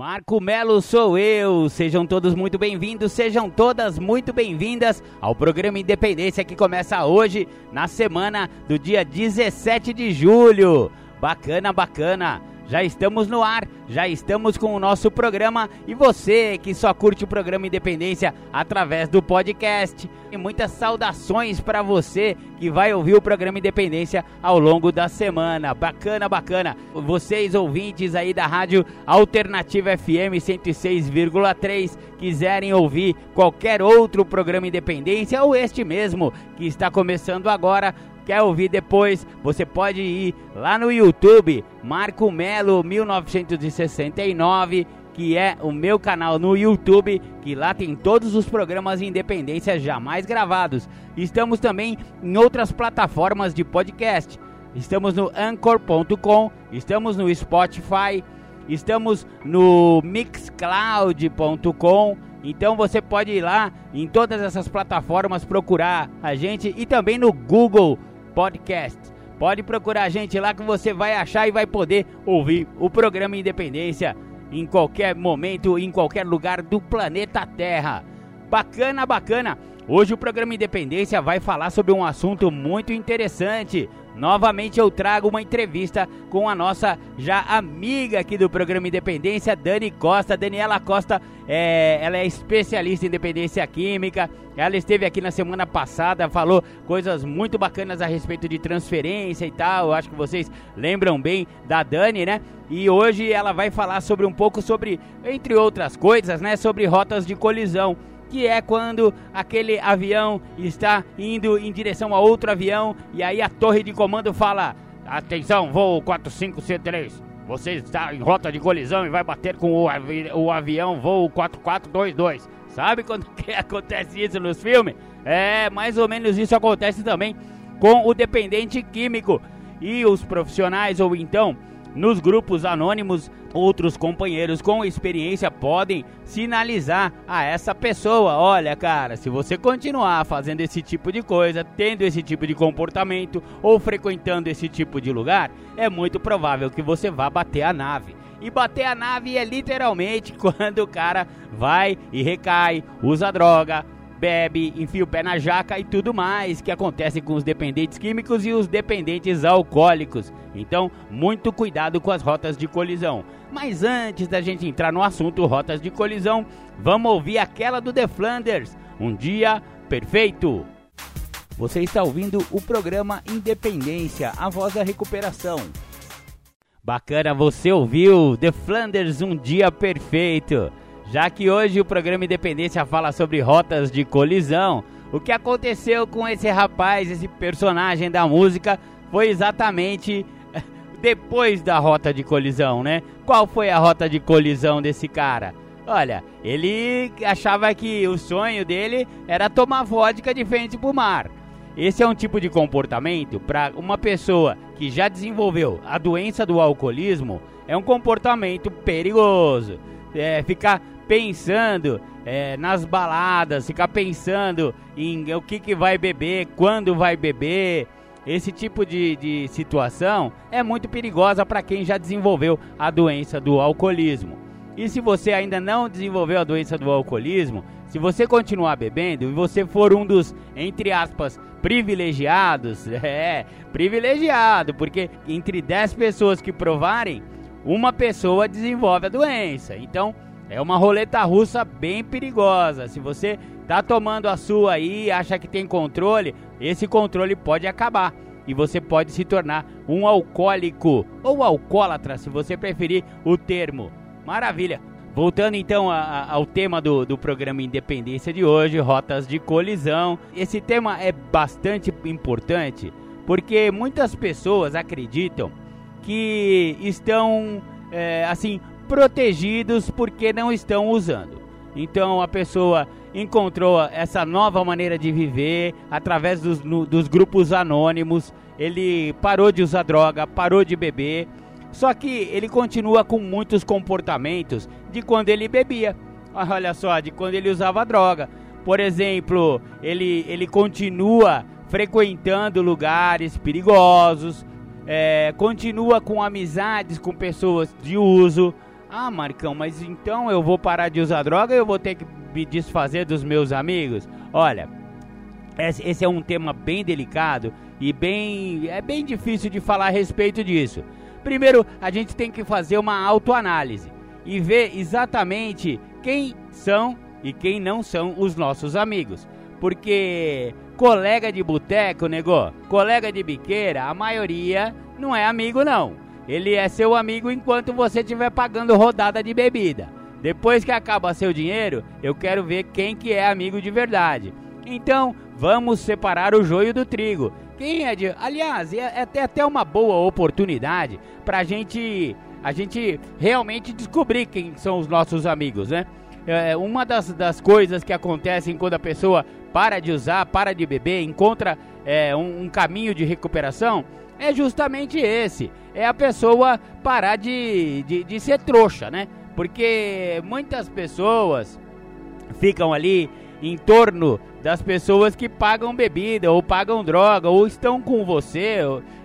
Marco Melo sou eu. Sejam todos muito bem-vindos, sejam todas muito bem-vindas ao programa Independência que começa hoje, na semana do dia 17 de julho. Bacana, bacana. Já estamos no ar, já estamos com o nosso programa e você que só curte o programa Independência através do podcast. E muitas saudações para você que vai ouvir o programa Independência ao longo da semana. Bacana, bacana. Vocês ouvintes aí da Rádio Alternativa FM 106,3 quiserem ouvir qualquer outro programa Independência ou este mesmo que está começando agora, quer ouvir depois, você pode ir lá no YouTube, Marco Melo 1969, que é o meu canal no YouTube, que lá tem todos os programas Independência jamais gravados. Estamos também em outras plataformas de podcast. Estamos no anchor.com, estamos no Spotify, estamos no mixcloud.com. Então você pode ir lá em todas essas plataformas procurar a gente e também no Google Podcast. Pode procurar a gente lá que você vai achar e vai poder ouvir o programa Independência em qualquer momento, em qualquer lugar do planeta Terra. Bacana, bacana. Hoje o programa Independência vai falar sobre um assunto muito interessante. Novamente eu trago uma entrevista com a nossa já amiga aqui do programa Independência, Dani Costa. Daniela Costa, é, ela é especialista em dependência química. Ela esteve aqui na semana passada, falou coisas muito bacanas a respeito de transferência e tal. Eu acho que vocês lembram bem da Dani, né? E hoje ela vai falar sobre um pouco sobre, entre outras coisas, né, sobre rotas de colisão que é quando aquele avião está indo em direção a outro avião e aí a torre de comando fala: Atenção, voo 45C3, você está em rota de colisão e vai bater com o, avi o avião voo 4422. Sabe quando que acontece isso nos filmes? É, mais ou menos isso acontece também com o dependente químico e os profissionais ou então nos grupos anônimos, outros companheiros com experiência podem sinalizar a essa pessoa: olha, cara, se você continuar fazendo esse tipo de coisa, tendo esse tipo de comportamento ou frequentando esse tipo de lugar, é muito provável que você vá bater a nave. E bater a nave é literalmente quando o cara vai e recai, usa droga, bebe, enfia o pé na jaca e tudo mais que acontece com os dependentes químicos e os dependentes alcoólicos. Então, muito cuidado com as rotas de colisão. Mas antes da gente entrar no assunto rotas de colisão, vamos ouvir aquela do The Flanders, Um Dia Perfeito. Você está ouvindo o programa Independência, a voz da recuperação. Bacana, você ouviu The Flanders Um Dia Perfeito. Já que hoje o programa Independência fala sobre rotas de colisão, o que aconteceu com esse rapaz, esse personagem da música, foi exatamente depois da rota de colisão, né? Qual foi a rota de colisão desse cara? Olha, ele achava que o sonho dele era tomar vodka de frente pro mar. Esse é um tipo de comportamento para uma pessoa que já desenvolveu a doença do alcoolismo, é um comportamento perigoso. É, ficar pensando é, nas baladas, ficar pensando em o que, que vai beber, quando vai beber. Esse tipo de, de situação é muito perigosa para quem já desenvolveu a doença do alcoolismo. E se você ainda não desenvolveu a doença do alcoolismo, se você continuar bebendo e você for um dos, entre aspas, privilegiados, é, privilegiado, porque entre 10 pessoas que provarem, uma pessoa desenvolve a doença. Então, é uma roleta russa bem perigosa. Se você tá tomando a sua aí acha que tem controle, esse controle pode acabar e você pode se tornar um alcoólico ou alcoólatra, se você preferir o termo. Maravilha! Voltando então a, a, ao tema do, do programa Independência de hoje, rotas de colisão. Esse tema é bastante importante porque muitas pessoas acreditam que estão é, assim protegidos porque não estão usando. Então a pessoa encontrou essa nova maneira de viver através dos, no, dos grupos anônimos. Ele parou de usar droga, parou de beber. Só que ele continua com muitos comportamentos de quando ele bebia. Olha só, de quando ele usava droga. Por exemplo, ele, ele continua frequentando lugares perigosos, é, continua com amizades com pessoas de uso. Ah, Marcão, mas então eu vou parar de usar droga e eu vou ter que me desfazer dos meus amigos? Olha, esse é um tema bem delicado e bem é bem difícil de falar a respeito disso. Primeiro, a gente tem que fazer uma autoanálise e ver exatamente quem são e quem não são os nossos amigos. Porque colega de boteco, negou, colega de biqueira, a maioria não é amigo não. Ele é seu amigo enquanto você estiver pagando rodada de bebida. Depois que acaba seu dinheiro, eu quero ver quem que é amigo de verdade. Então, vamos separar o joio do trigo. Quem é de... Aliás, é, é até uma boa oportunidade pra gente... A gente realmente descobrir quem são os nossos amigos, né? É, uma das, das coisas que acontecem quando a pessoa para de usar, para de beber, encontra é, um, um caminho de recuperação, é justamente esse. É a pessoa parar de, de, de ser trouxa, né? Porque muitas pessoas ficam ali em torno das pessoas que pagam bebida ou pagam droga ou estão com você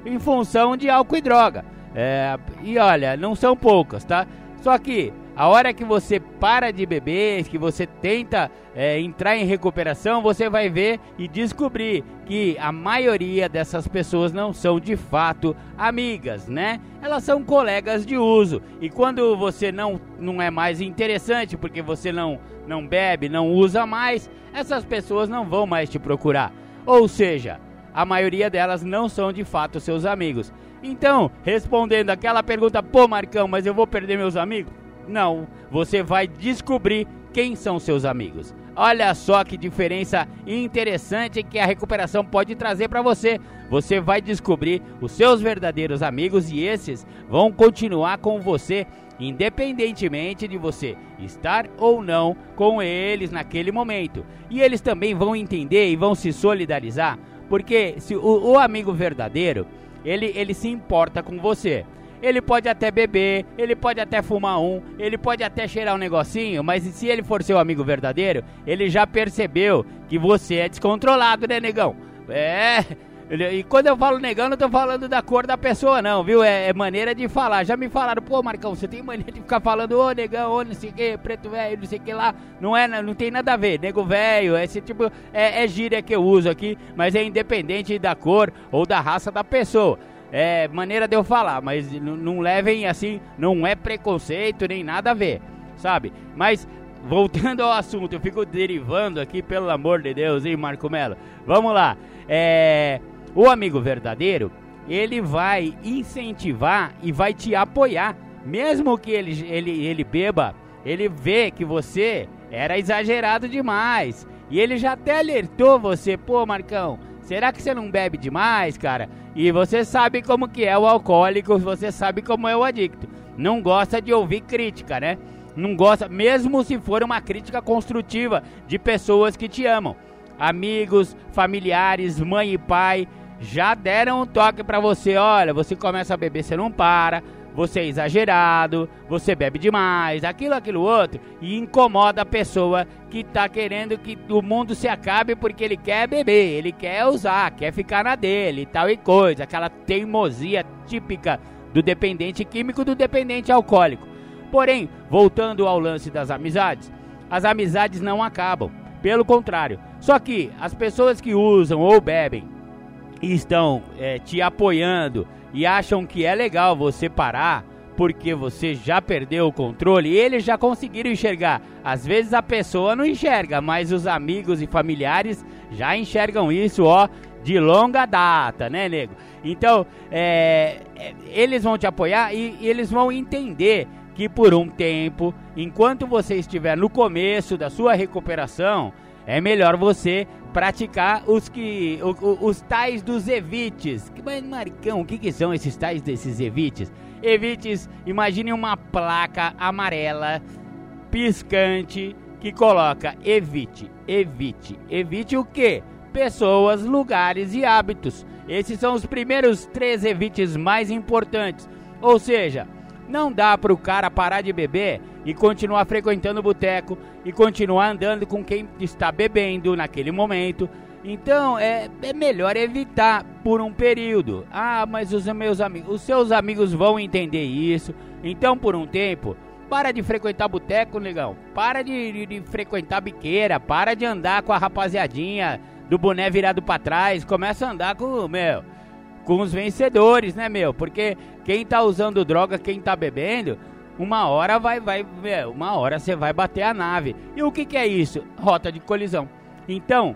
em função de álcool e droga. É, e olha, não são poucas, tá? Só que a hora que você para de beber, que você tenta é, entrar em recuperação, você vai ver e descobrir que a maioria dessas pessoas não são de fato amigas, né? Elas são colegas de uso. E quando você não, não é mais interessante, porque você não, não bebe, não usa mais, essas pessoas não vão mais te procurar. Ou seja, a maioria delas não são de fato seus amigos. Então, respondendo aquela pergunta, pô Marcão, mas eu vou perder meus amigos? Não, você vai descobrir quem são seus amigos. Olha só que diferença interessante que a recuperação pode trazer para você. Você vai descobrir os seus verdadeiros amigos e esses vão continuar com você independentemente de você estar ou não com eles naquele momento. E eles também vão entender e vão se solidarizar, porque se o, o amigo verdadeiro, ele, ele se importa com você. Ele pode até beber, ele pode até fumar um, ele pode até cheirar um negocinho, mas se ele for seu amigo verdadeiro, ele já percebeu que você é descontrolado, né, negão? É. E quando eu falo negão, não tô falando da cor da pessoa, não, viu? É, é, maneira de falar. Já me falaram, pô, Marcão, você tem mania de ficar falando, ô negão, ô não sei o que, preto velho, não sei o que lá. Não é, não tem nada a ver. Nego velho, esse tipo, é, é gíria que eu uso aqui, mas é independente da cor ou da raça da pessoa é maneira de eu falar, mas não levem assim, não é preconceito nem nada a ver, sabe? Mas voltando ao assunto, eu fico derivando aqui, pelo amor de Deus, hein, Marco Melo? Vamos lá. É, o amigo verdadeiro, ele vai incentivar e vai te apoiar, mesmo que ele, ele, ele beba, ele vê que você era exagerado demais. E ele já até alertou você, pô, Marcão, será que você não bebe demais, cara? E você sabe como que é o alcoólico, você sabe como é o adicto. Não gosta de ouvir crítica, né? Não gosta, mesmo se for uma crítica construtiva de pessoas que te amam. Amigos, familiares, mãe e pai já deram um toque para você, olha, você começa a beber, você não para você é exagerado, você bebe demais, aquilo, aquilo outro, e incomoda a pessoa que tá querendo que o mundo se acabe porque ele quer beber, ele quer usar, quer ficar na dele e tal e coisa, aquela teimosia típica do dependente químico, do dependente alcoólico. Porém, voltando ao lance das amizades, as amizades não acabam, pelo contrário. Só que as pessoas que usam ou bebem e estão é, te apoiando e acham que é legal você parar porque você já perdeu o controle eles já conseguiram enxergar. Às vezes a pessoa não enxerga, mas os amigos e familiares já enxergam isso, ó, de longa data, né, nego? Então, é, é, eles vão te apoiar e, e eles vão entender que por um tempo, enquanto você estiver no começo da sua recuperação, é melhor você praticar os que os, os tais dos evites. Mas Marcão, o que, que são esses tais desses evites? Evites, imagine uma placa amarela piscante que coloca evite, evite, evite o que? Pessoas, lugares e hábitos. Esses são os primeiros três evites mais importantes. Ou seja, não dá para o cara parar de beber e continuar frequentando o boteco e continuar andando com quem está bebendo naquele momento. Então é, é melhor evitar por um período. Ah, mas os meus amigos, os seus amigos vão entender isso. Então por um tempo, para de frequentar boteco, negão. Para de, de, de frequentar biqueira. Para de andar com a rapaziadinha do boné virado para trás. Começa a andar com, meu, com os vencedores, né, meu? Porque quem tá usando droga, quem tá bebendo, uma hora vai, vai, uma hora você vai bater a nave. E o que, que é isso? Rota de colisão. Então,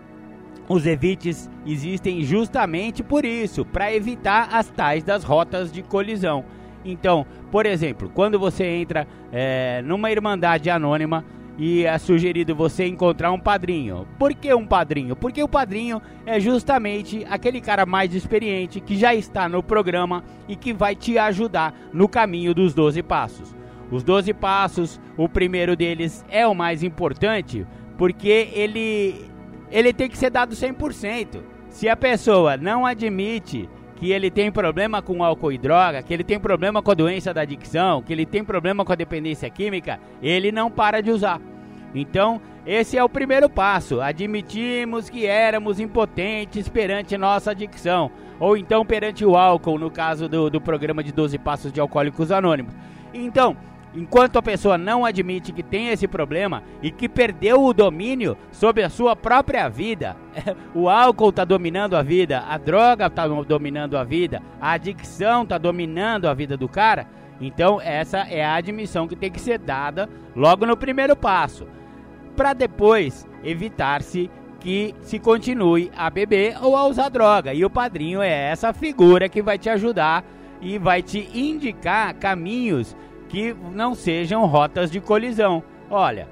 os evites existem justamente por isso, para evitar as tais das rotas de colisão. Então, por exemplo, quando você entra é, numa irmandade anônima, e é sugerido você encontrar um padrinho. Por que um padrinho? Porque o padrinho é justamente aquele cara mais experiente que já está no programa e que vai te ajudar no caminho dos 12 passos. Os 12 passos, o primeiro deles é o mais importante, porque ele ele tem que ser dado 100%. Se a pessoa não admite que ele tem problema com álcool e droga, que ele tem problema com a doença da adicção, que ele tem problema com a dependência química, ele não para de usar. Então, esse é o primeiro passo. Admitimos que éramos impotentes perante nossa adicção, ou então perante o álcool, no caso do, do programa de 12 Passos de Alcoólicos Anônimos. Então, enquanto a pessoa não admite que tem esse problema e que perdeu o domínio sobre a sua própria vida, o álcool está dominando a vida, a droga está dominando a vida, a adicção está dominando a vida do cara. Então, essa é a admissão que tem que ser dada logo no primeiro passo para depois evitar-se que se continue a beber ou a usar droga. E o padrinho é essa figura que vai te ajudar e vai te indicar caminhos que não sejam rotas de colisão. Olha,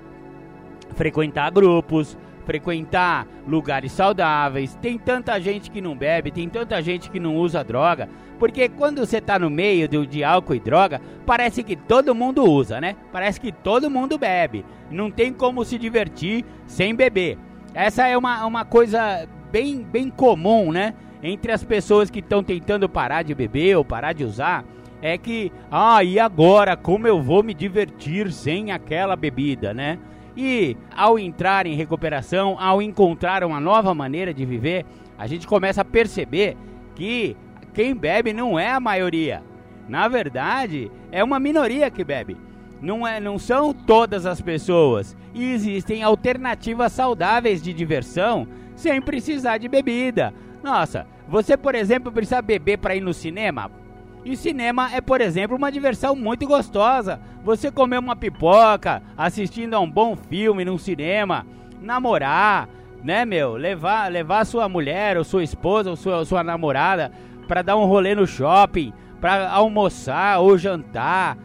frequentar grupos, frequentar lugares saudáveis. Tem tanta gente que não bebe, tem tanta gente que não usa droga. Porque quando você está no meio de, de álcool e droga, parece que todo mundo usa, né? Parece que todo mundo bebe. Não tem como se divertir sem beber. Essa é uma, uma coisa bem, bem comum, né? Entre as pessoas que estão tentando parar de beber ou parar de usar. É que, ah, e agora como eu vou me divertir sem aquela bebida, né? E ao entrar em recuperação, ao encontrar uma nova maneira de viver, a gente começa a perceber que quem bebe não é a maioria. Na verdade, é uma minoria que bebe. Não, é, não são todas as pessoas. E existem alternativas saudáveis de diversão sem precisar de bebida. Nossa, você, por exemplo, precisa beber para ir no cinema? E cinema é, por exemplo, uma diversão muito gostosa. Você comer uma pipoca, assistindo a um bom filme num cinema, namorar, né, meu? Levar, levar sua mulher, ou sua esposa, ou sua, sua namorada para dar um rolê no shopping, para almoçar ou jantar,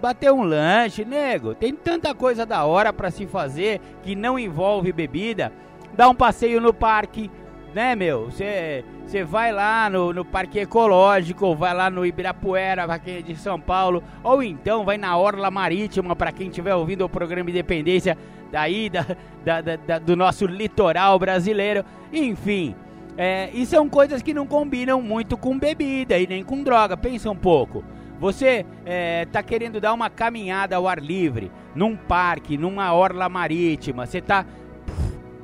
bater um lanche, nego. Tem tanta coisa da hora para se fazer que não envolve bebida. Dar um passeio no parque, né, meu? Você vai lá no, no Parque Ecológico, vai lá no Ibirapuera, aqui de São Paulo, ou então vai na Orla Marítima, para quem estiver ouvindo o programa Independência daí, da, da, da, do nosso litoral brasileiro. Enfim, é, e são coisas que não combinam muito com bebida e nem com droga. Pensa um pouco. Você está é, querendo dar uma caminhada ao ar livre, num parque, numa orla marítima, você está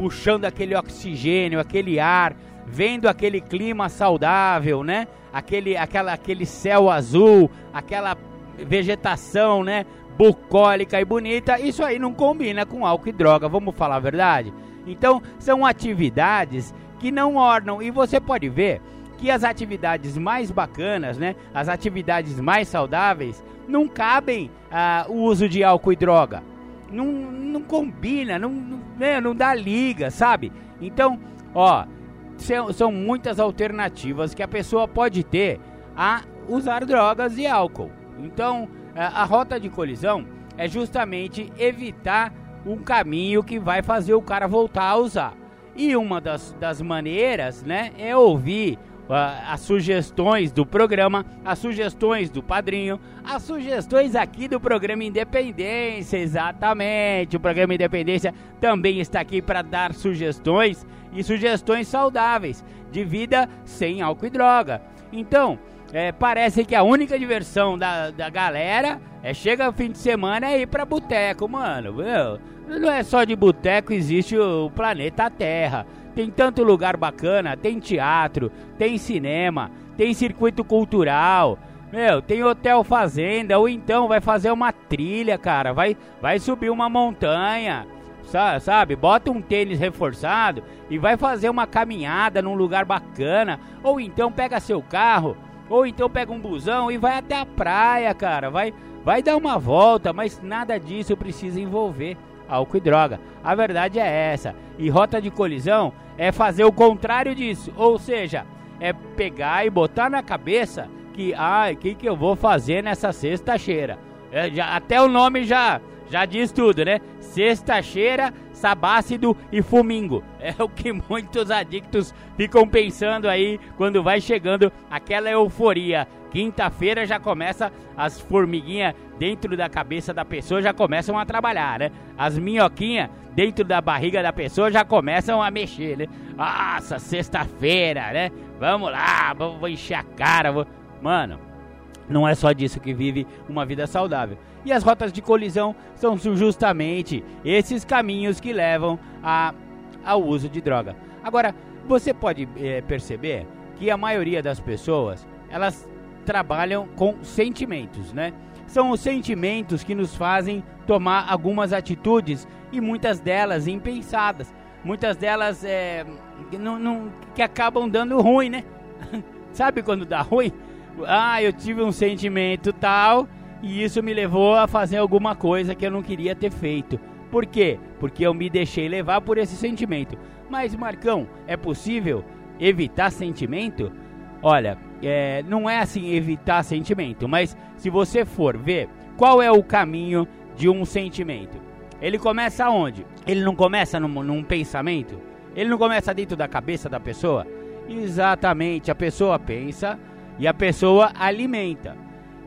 puxando aquele oxigênio, aquele ar, vendo aquele clima saudável, né? Aquele, aquela, aquele céu azul, aquela vegetação, né? Bucólica e bonita, isso aí não combina com álcool e droga, vamos falar a verdade? Então, são atividades que não ornam, e você pode ver que as atividades mais bacanas, né? As atividades mais saudáveis não cabem ah, o uso de álcool e droga não, não combina, não, né, não dá liga, sabe? Então, ó, são muitas alternativas que a pessoa pode ter a usar drogas e álcool. Então, a rota de colisão é justamente evitar um caminho que vai fazer o cara voltar a usar. E uma das, das maneiras, né, é ouvir as sugestões do programa, as sugestões do padrinho, as sugestões aqui do programa Independência, exatamente. O programa Independência também está aqui para dar sugestões e sugestões saudáveis de vida sem álcool e droga. Então, é, parece que a única diversão da, da galera é chega o fim de semana e ir pra boteco, mano. Não é só de boteco, existe o planeta Terra. Tem tanto lugar bacana, tem teatro, tem cinema, tem circuito cultural. Meu, tem hotel fazenda, ou então vai fazer uma trilha, cara. Vai, vai subir uma montanha, sabe? Bota um tênis reforçado e vai fazer uma caminhada num lugar bacana. Ou então pega seu carro ou então pega um busão e vai até a praia, cara. Vai, vai dar uma volta, mas nada disso precisa envolver álcool e droga. A verdade é essa. E rota de colisão é fazer o contrário disso. Ou seja, é pegar e botar na cabeça que, ah, o que, que eu vou fazer nessa sexta-feira? É, até o nome já, já diz tudo, né? Sexta-feira sabácido e fumingo. É o que muitos adictos ficam pensando aí quando vai chegando aquela euforia. Quinta-feira já começa as formiguinhas dentro da cabeça da pessoa já começam a trabalhar, né? As minhoquinhas dentro da barriga da pessoa já começam a mexer, né? Nossa, sexta-feira, né? Vamos lá, vou, encher a cara, vou... Mano, não é só disso que vive uma vida saudável. E as rotas de colisão são justamente esses caminhos que levam a, ao uso de droga. Agora, você pode é, perceber que a maioria das pessoas elas trabalham com sentimentos, né? São os sentimentos que nos fazem tomar algumas atitudes e muitas delas impensadas, muitas delas é, não, não, que acabam dando ruim, né? Sabe quando dá ruim? Ah, eu tive um sentimento tal e isso me levou a fazer alguma coisa que eu não queria ter feito. Por quê? Porque eu me deixei levar por esse sentimento. Mas, Marcão, é possível evitar sentimento? Olha, é, não é assim evitar sentimento, mas se você for ver qual é o caminho de um sentimento, ele começa onde? Ele não começa num, num pensamento? Ele não começa dentro da cabeça da pessoa? Exatamente, a pessoa pensa e a pessoa alimenta.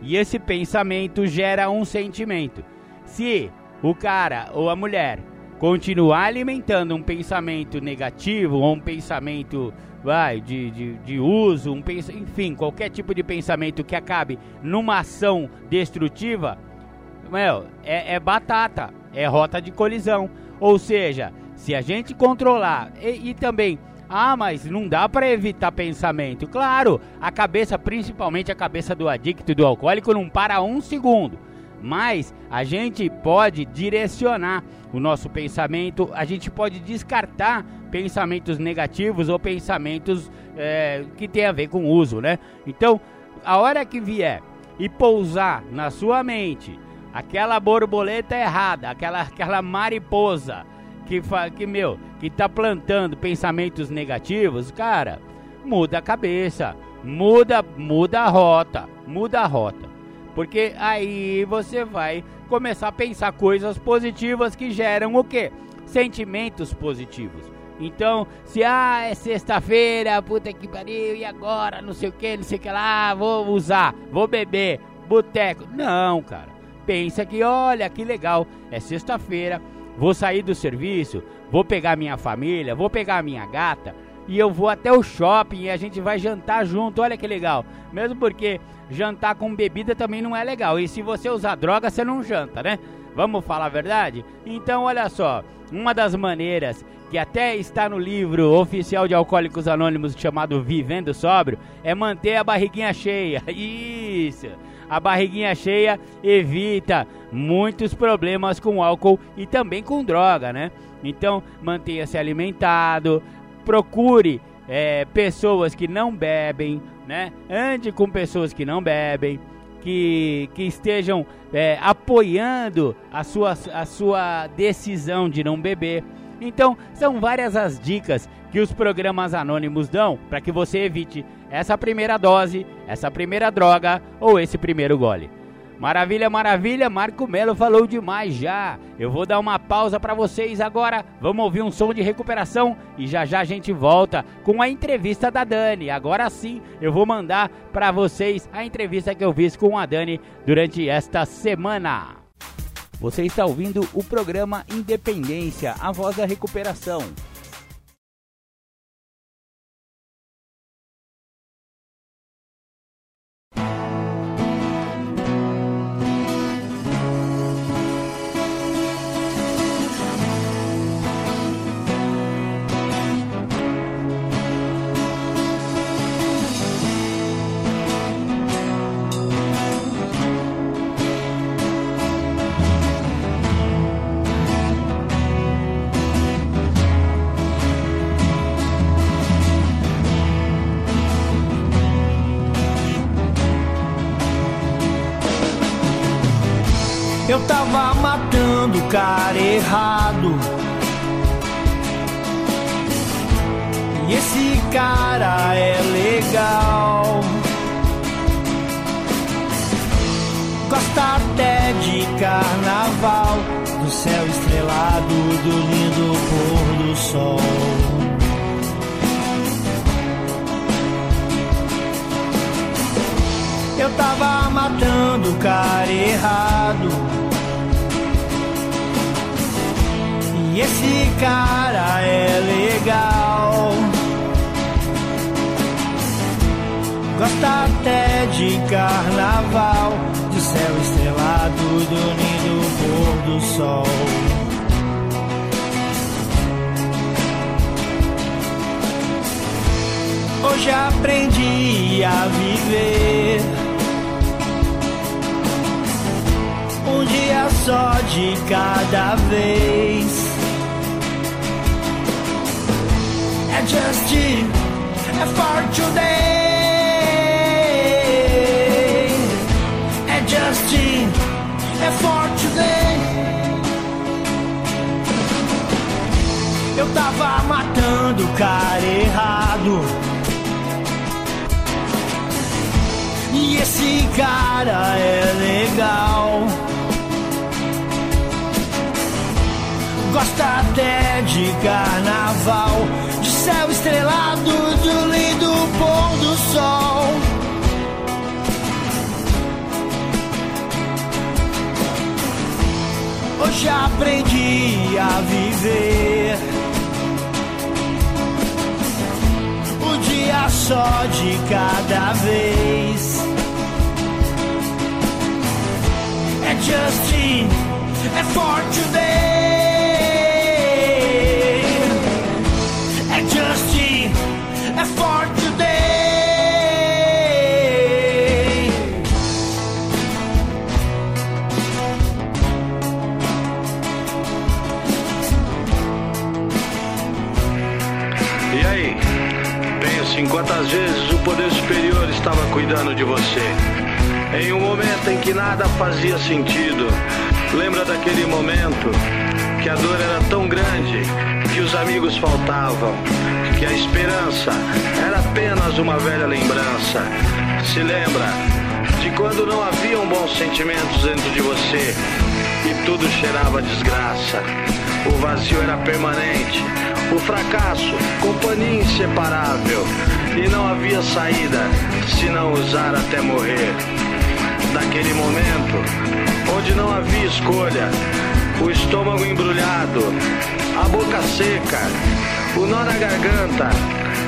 E esse pensamento gera um sentimento. Se o cara ou a mulher continuar alimentando um pensamento negativo ou um pensamento vai, de, de, de uso, um pens enfim, qualquer tipo de pensamento que acabe numa ação destrutiva, meu, é, é batata, é rota de colisão. Ou seja, se a gente controlar e, e também ah, mas não dá para evitar pensamento. Claro, a cabeça, principalmente a cabeça do adicto e do alcoólico, não para um segundo. Mas a gente pode direcionar o nosso pensamento, a gente pode descartar pensamentos negativos ou pensamentos é, que tem a ver com uso, né? Então, a hora que vier e pousar na sua mente aquela borboleta errada, aquela, aquela mariposa que, que, meu, que tá plantando pensamentos negativos, cara, muda a cabeça, muda, muda a rota, muda a rota. Porque aí você vai começar a pensar coisas positivas que geram o quê? Sentimentos positivos. Então, se ah, é sexta-feira, puta que pariu, e agora, não sei o que, não sei o que lá, vou usar, vou beber, boteco. Não, cara. Pensa que, olha, que legal, é sexta-feira, Vou sair do serviço, vou pegar minha família, vou pegar minha gata e eu vou até o shopping e a gente vai jantar junto. Olha que legal. Mesmo porque jantar com bebida também não é legal. E se você usar droga, você não janta, né? Vamos falar a verdade? Então, olha só, uma das maneiras que até está no livro oficial de Alcoólicos Anônimos chamado Vivendo Sóbrio é manter a barriguinha cheia. Isso a barriguinha cheia evita muitos problemas com álcool e também com droga, né? Então mantenha-se alimentado, procure é, pessoas que não bebem, né? Ande com pessoas que não bebem, que, que estejam é, apoiando a sua, a sua decisão de não beber. Então, são várias as dicas que os programas anônimos dão para que você evite essa primeira dose, essa primeira droga ou esse primeiro gole. Maravilha, maravilha, Marco Melo falou demais já. Eu vou dar uma pausa para vocês agora. Vamos ouvir um som de recuperação e já já a gente volta com a entrevista da Dani. Agora sim, eu vou mandar para vocês a entrevista que eu fiz com a Dani durante esta semana. Você está ouvindo o programa Independência, a voz da recuperação. Lugar errado. E esse cara é legal. Gosta até de carnaval, do céu estrelado, do lindo pôr do sol. Eu tava matando o cara errado. E esse cara é legal. Gosta até de carnaval, de céu estrelado, do lindo pôr do sol. Hoje aprendi a viver. Um dia só de cada vez. É for today. Justin é for today. Eu tava matando o cara errado. E esse cara é legal. Gosta até de carnaval céu estrelado do lindo pôr do sol. Hoje aprendi a viver. Um dia só de cada vez. É Justin, é for today. Estava cuidando de você. Em um momento em que nada fazia sentido. Lembra daquele momento que a dor era tão grande que os amigos faltavam que a esperança era apenas uma velha lembrança. Se lembra de quando não haviam bons sentimentos dentro de você e tudo cheirava desgraça. O vazio era permanente, o fracasso, companhia inseparável e não havia saída se não usar até morrer. Naquele momento, onde não havia escolha, o estômago embrulhado, a boca seca, o nó na garganta,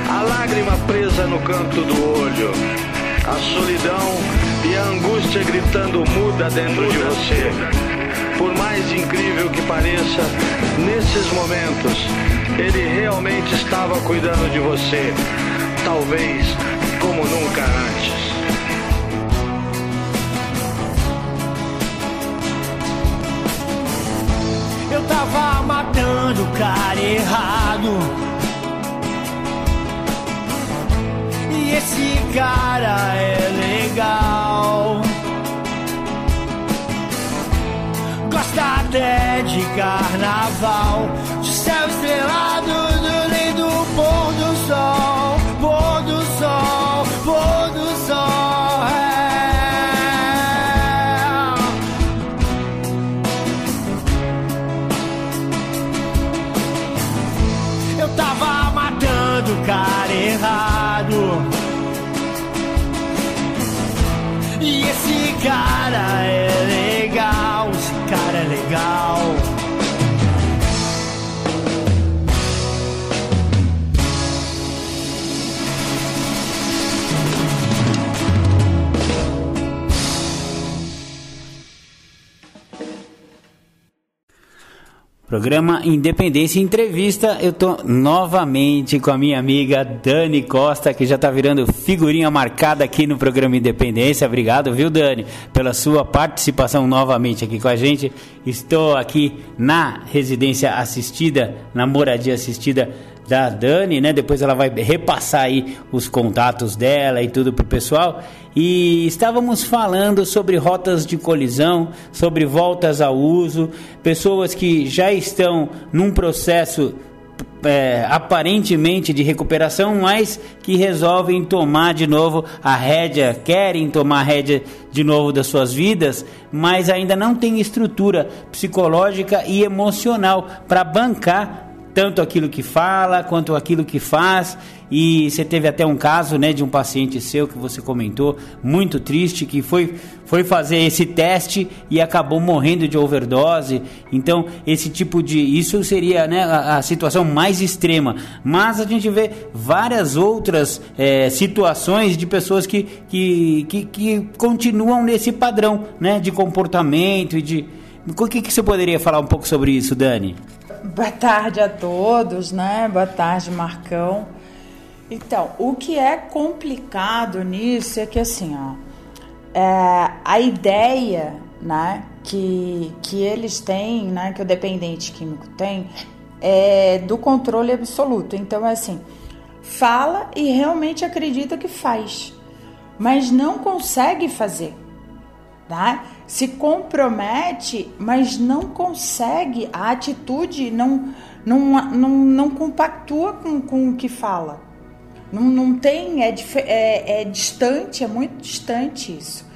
a lágrima presa no canto do olho, a solidão e a angústia gritando muda dentro de você. Por mais incrível que pareça, nesses momentos, ele realmente estava cuidando de você, talvez como nunca antes. Eu tava matando o cara errado. esse cara é legal. Gosta até de carnaval, de céu estrelado, Programa Independência Entrevista. Eu tô novamente com a minha amiga Dani Costa, que já tá virando figurinha marcada aqui no programa Independência. Obrigado, viu, Dani, pela sua participação novamente aqui com a gente. Estou aqui na residência assistida, na moradia assistida da Dani, né? Depois ela vai repassar aí os contatos dela e tudo pro pessoal. E estávamos falando sobre rotas de colisão, sobre voltas ao uso, pessoas que já estão num processo é, aparentemente de recuperação, mas que resolvem tomar de novo a rédea, querem tomar a rédea de novo das suas vidas, mas ainda não tem estrutura psicológica e emocional para bancar tanto aquilo que fala quanto aquilo que faz. E você teve até um caso, né, de um paciente seu que você comentou, muito triste, que foi, foi fazer esse teste e acabou morrendo de overdose. Então, esse tipo de. Isso seria né, a, a situação mais extrema. Mas a gente vê várias outras é, situações de pessoas que, que, que, que continuam nesse padrão né, de comportamento e de. O que, que você poderia falar um pouco sobre isso, Dani? Boa tarde a todos, né? Boa tarde, Marcão. Então, o que é complicado nisso é que assim, ó, é, a ideia, né, que, que eles têm, né, que o dependente químico tem, é do controle absoluto. Então, é assim, fala e realmente acredita que faz, mas não consegue fazer, tá? Se compromete, mas não consegue, a atitude não, não, não, não compactua com, com o que fala. Não, não tem, é, é, é distante, é muito distante isso.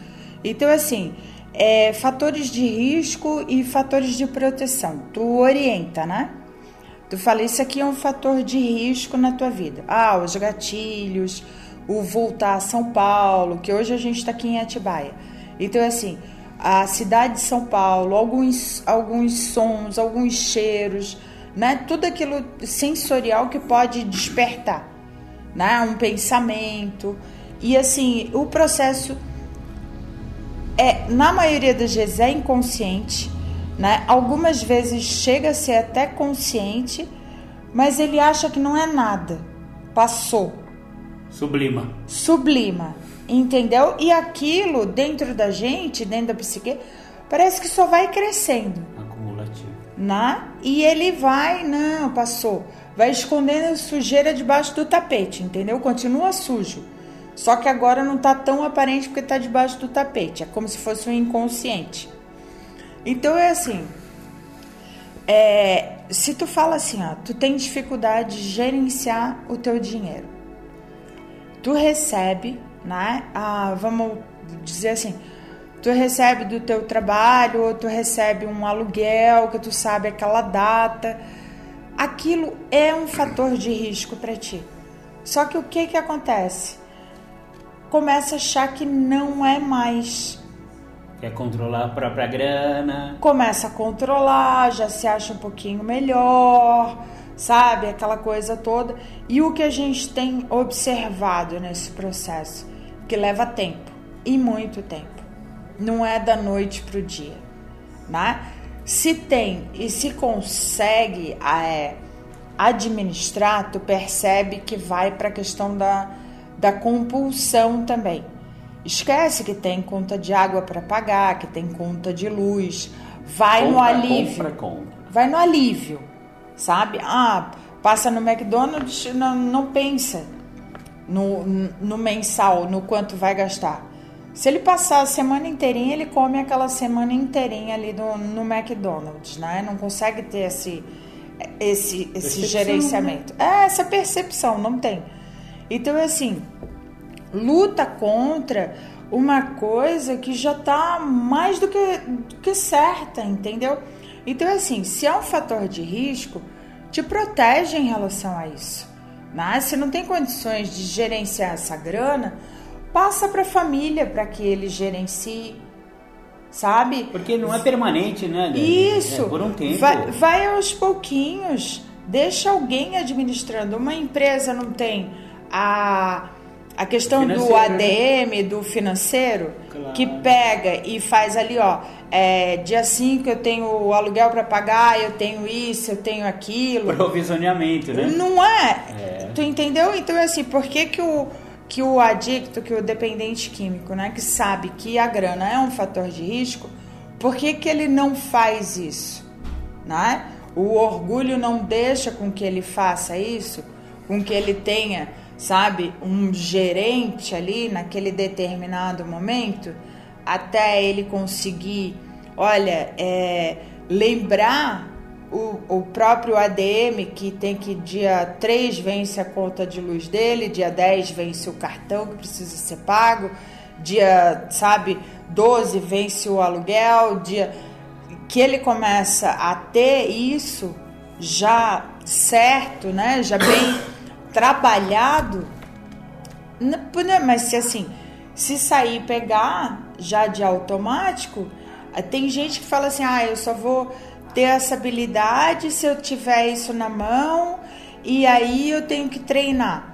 Então, assim, é, fatores de risco e fatores de proteção. Tu orienta, né? Tu fala, isso aqui é um fator de risco na tua vida. Ah, os gatilhos, o voltar a São Paulo, que hoje a gente está aqui em Atibaia. Então, assim, a cidade de São Paulo, alguns, alguns sons, alguns cheiros, né? Tudo aquilo sensorial que pode despertar, né? Um pensamento. E assim, o processo é, na maioria das vezes é inconsciente, né? Algumas vezes chega a ser até consciente, mas ele acha que não é nada. Passou. Sublima. Sublima entendeu? E aquilo dentro da gente, dentro da psique, parece que só vai crescendo. Acumulativo. Né? E ele vai, não, passou. Vai escondendo sujeira debaixo do tapete, entendeu? Continua sujo. Só que agora não tá tão aparente porque tá debaixo do tapete. É como se fosse um inconsciente. Então é assim. É, se tu fala assim, ó, tu tem dificuldade de gerenciar o teu dinheiro. Tu recebe né? Ah, vamos dizer assim, tu recebe do teu trabalho, ou tu recebe um aluguel, que tu sabe aquela data. Aquilo é um fator de risco para ti. Só que o que que acontece? Começa a achar que não é mais. Quer controlar a própria grana. Começa a controlar, já se acha um pouquinho melhor sabe? Aquela coisa toda. E o que a gente tem observado nesse processo? Que leva tempo e muito tempo. Não é da noite para o dia, né? Se tem e se consegue é, administrar, tu percebe que vai para a questão da, da compulsão também. Esquece que tem conta de água para pagar, que tem conta de luz. Vai compra, no alívio. Compra, compra. Vai no alívio, sabe? Ah, passa no McDonald's, não, não pensa no, no mensal, no quanto vai gastar. Se ele passar a semana inteirinha, ele come aquela semana inteirinha ali no, no McDonald's, né? Não consegue ter esse, esse, esse gerenciamento. Né? É, essa percepção, não tem. Então, é assim, luta contra uma coisa que já está mais do que, do que certa, entendeu? Então, é assim, se é um fator de risco, te protege em relação a isso Né? Se não tem condições de gerenciar essa grana, passa para a família para que ele gerencie, sabe? Porque não é permanente, né? Isso. É por um tempo. Vai, vai aos pouquinhos. Deixa alguém administrando. Uma empresa não tem a a questão do Financeiro, ADM, do financeiro, Claro. que pega e faz ali, ó, é, dia 5 eu tenho o aluguel para pagar, eu tenho isso, eu tenho aquilo. Provisionamento, né? Não é? É. Tu entendeu? Então é assim, por que, que o que o adicto, que o dependente químico, né, que sabe que a grana é um fator de risco, por que, que ele não faz isso? Né? O orgulho não deixa com que ele faça isso, com que ele tenha, sabe, um gerente ali naquele determinado momento, até ele conseguir, olha, é, lembrar o, o próprio ADM que tem que dia 3 vence a conta de luz dele, dia 10 vence o cartão que precisa ser pago, dia, sabe, 12 vence o aluguel, dia que ele começa a ter isso já certo, né? Já bem trabalhado. Né, Mas se assim, se sair pegar já de automático, eh, tem gente que fala assim: ah, eu só vou ter essa habilidade se eu tiver isso na mão e aí eu tenho que treinar.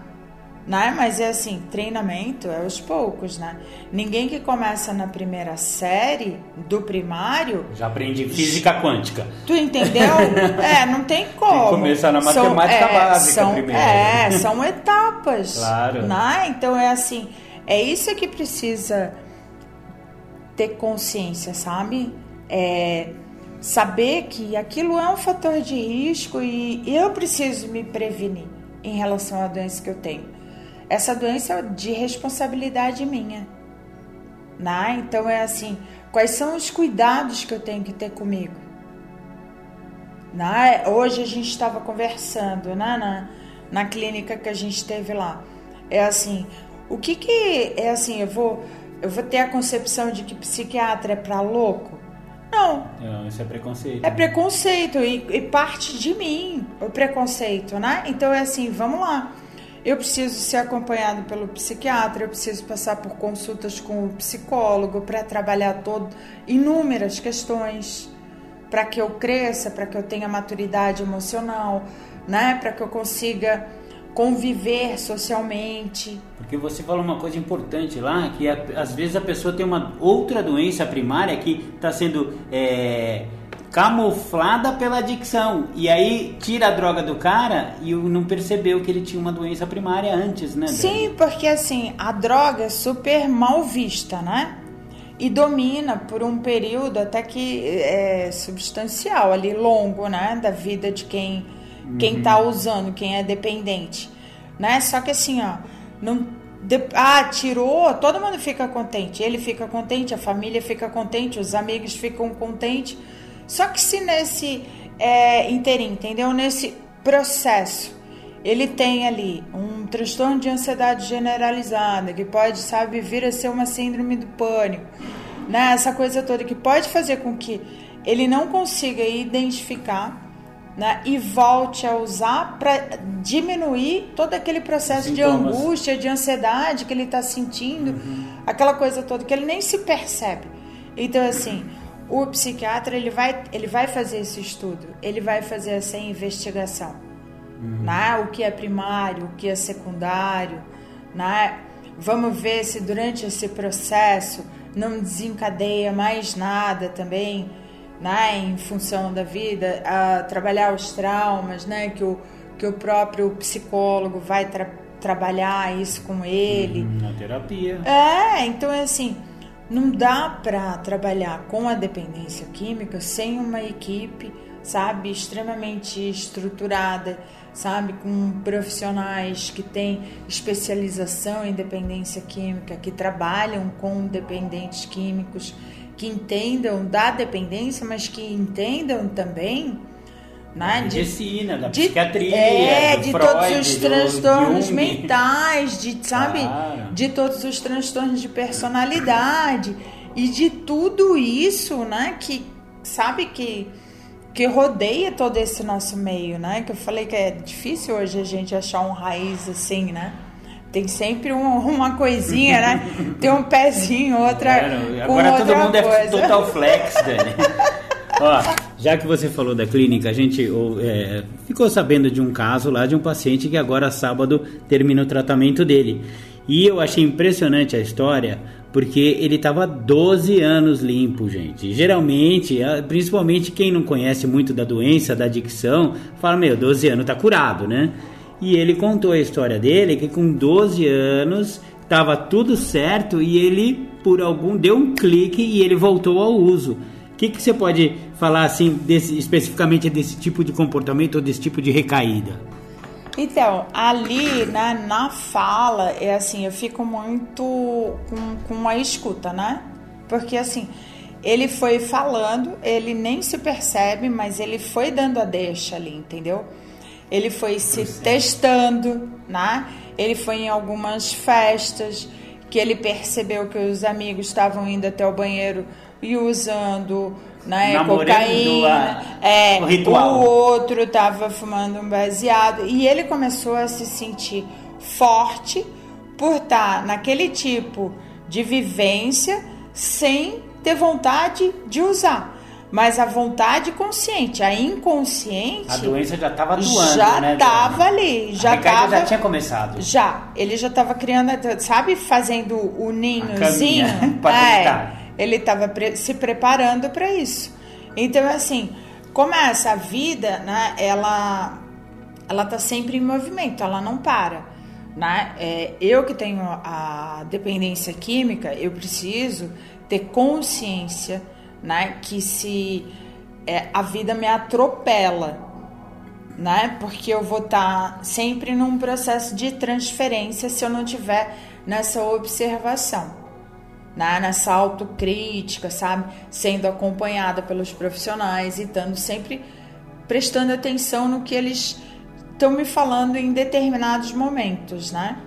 Né? Mas é assim, treinamento é aos poucos, né? Ninguém que começa na primeira série do primário Já aprendi física quântica. Tu entendeu? É, não tem como. começar na matemática básica são, primeiro. É, são etapas. Claro. Né? Então é assim, é isso que precisa ter consciência, sabe? É saber que aquilo é um fator de risco e eu preciso me prevenir em relação à doença que eu tenho. Essa doença é de responsabilidade minha. Né? Então é assim, quais são os cuidados que eu tenho que ter comigo? Né? Hoje a gente estava conversando né? na, na clínica que a gente teve lá. É assim, o que que é assim, eu vou eu vou ter a concepção de que psiquiatra é para louco? Não, Não, isso é preconceito. é preconceito e, e parte de mim o preconceito, né? Então é assim, vamos lá. Eu preciso ser acompanhado pelo psiquiatra, eu preciso passar por consultas com o psicólogo para trabalhar todo inúmeras questões para que eu cresça, para que eu tenha maturidade emocional, né? Para que eu consiga conviver socialmente. Porque você falou uma coisa importante lá, que a- às vezes a pessoa tem uma outra doença primária que está sendo é, camuflada pela adicção. E aí tira a droga do cara e não percebeu que ele tinha uma doença primária antes, né? Dani? Sim, porque assim, a droga é super mal vista, né? E domina por um período até que é substancial, ali longo, né? Da vida de quem, quem tá usando, quem é dependente, né? Só que assim, ó, não. de- ah, tirou, todo mundo fica contente. Ele fica contente, a família fica contente, os amigos ficam contentes. Só que se nesse é, interim, entendeu? Nesse processo, ele tem ali um transtorno de ansiedade generalizada, que pode, sabe, vir a ser uma síndrome do pânico, né? Essa coisa toda que pode fazer com que ele não consiga identificar né, e volte a usar para diminuir todo aquele processo de Sintomas. angústia, de ansiedade que ele está sentindo, aquela coisa toda que ele nem se percebe. Então, assim, o psiquiatra ele vai, ele vai fazer esse estudo, ele vai fazer essa investigação, né? O que é primário, o que é secundário, né? Vamos ver se durante esse processo não desencadeia mais nada também, né? Em função da vida, a trabalhar os traumas, né? Que o, que o próprio psicólogo vai tra- trabalhar isso com ele. Hum, Na terapia. É, então é assim, não dá para trabalhar com a dependência química sem uma equipe, sabe, extremamente estruturada, sabe, com profissionais que têm especialização em dependência química, que trabalham com dependentes químicos, que entendam da dependência, mas que entendam também, né, de Medicina, da de, psiquiatria, é, de Freud, todos os transtornos mentais, de, sabe? Claro. De todos os transtornos de personalidade e de tudo isso, né? Que sabe que que rodeia todo esse nosso meio, né? Que eu falei que é difícil hoje a gente achar um raiz assim, né? Tem sempre um, uma coisinha, né? Tem um pezinho, outra. É, agora todo mundo é coisa. é total flex, Dani. Ó, já que você falou da clínica, a gente é, ficou sabendo de um caso lá de um paciente que agora sábado termina o tratamento dele. E eu achei impressionante a história, porque ele estava 12 anos limpo, gente. Geralmente, principalmente quem não conhece muito da doença, da adicção, fala: Meu, 12 anos tá curado, né? E ele contou a história dele que com 12 anos estava tudo certo e ele, por algum, deu um clique e ele voltou ao uso. O que, que você pode falar assim desse, especificamente desse tipo de comportamento ou desse tipo de recaída? Então, ali né, na fala, é assim, eu fico muito com, com a escuta, né? Porque assim, ele foi falando, ele nem se percebe, mas ele foi dando a deixa ali, entendeu? Ele foi se testando, né? Ele foi em algumas festas que ele percebeu que os amigos estavam indo até o banheiro e usando né, cocaína, a, é, o, ritual. o outro estava fumando um baseado e ele começou a se sentir forte por estar tá naquele tipo de vivência sem ter vontade de usar. Mas a vontade consciente, a inconsciente. A doença já estava atuando, já né? estava ali, já estava. já tinha começado. Já, ele já estava criando, sabe, fazendo o ninhozinho. é, ele estava se preparando para isso. Então, assim, começa a vida, né? Ela, ela tá sempre em movimento, ela não para. Né? É, eu que tenho a dependência química, eu preciso ter consciência né, que se é, a vida me atropela, né, porque eu vou estar tá sempre num processo de transferência se eu não tiver nessa observação, né, nessa autocrítica, sabe, sendo acompanhada pelos profissionais e estando sempre prestando atenção no que eles estão me falando em determinados momentos, né?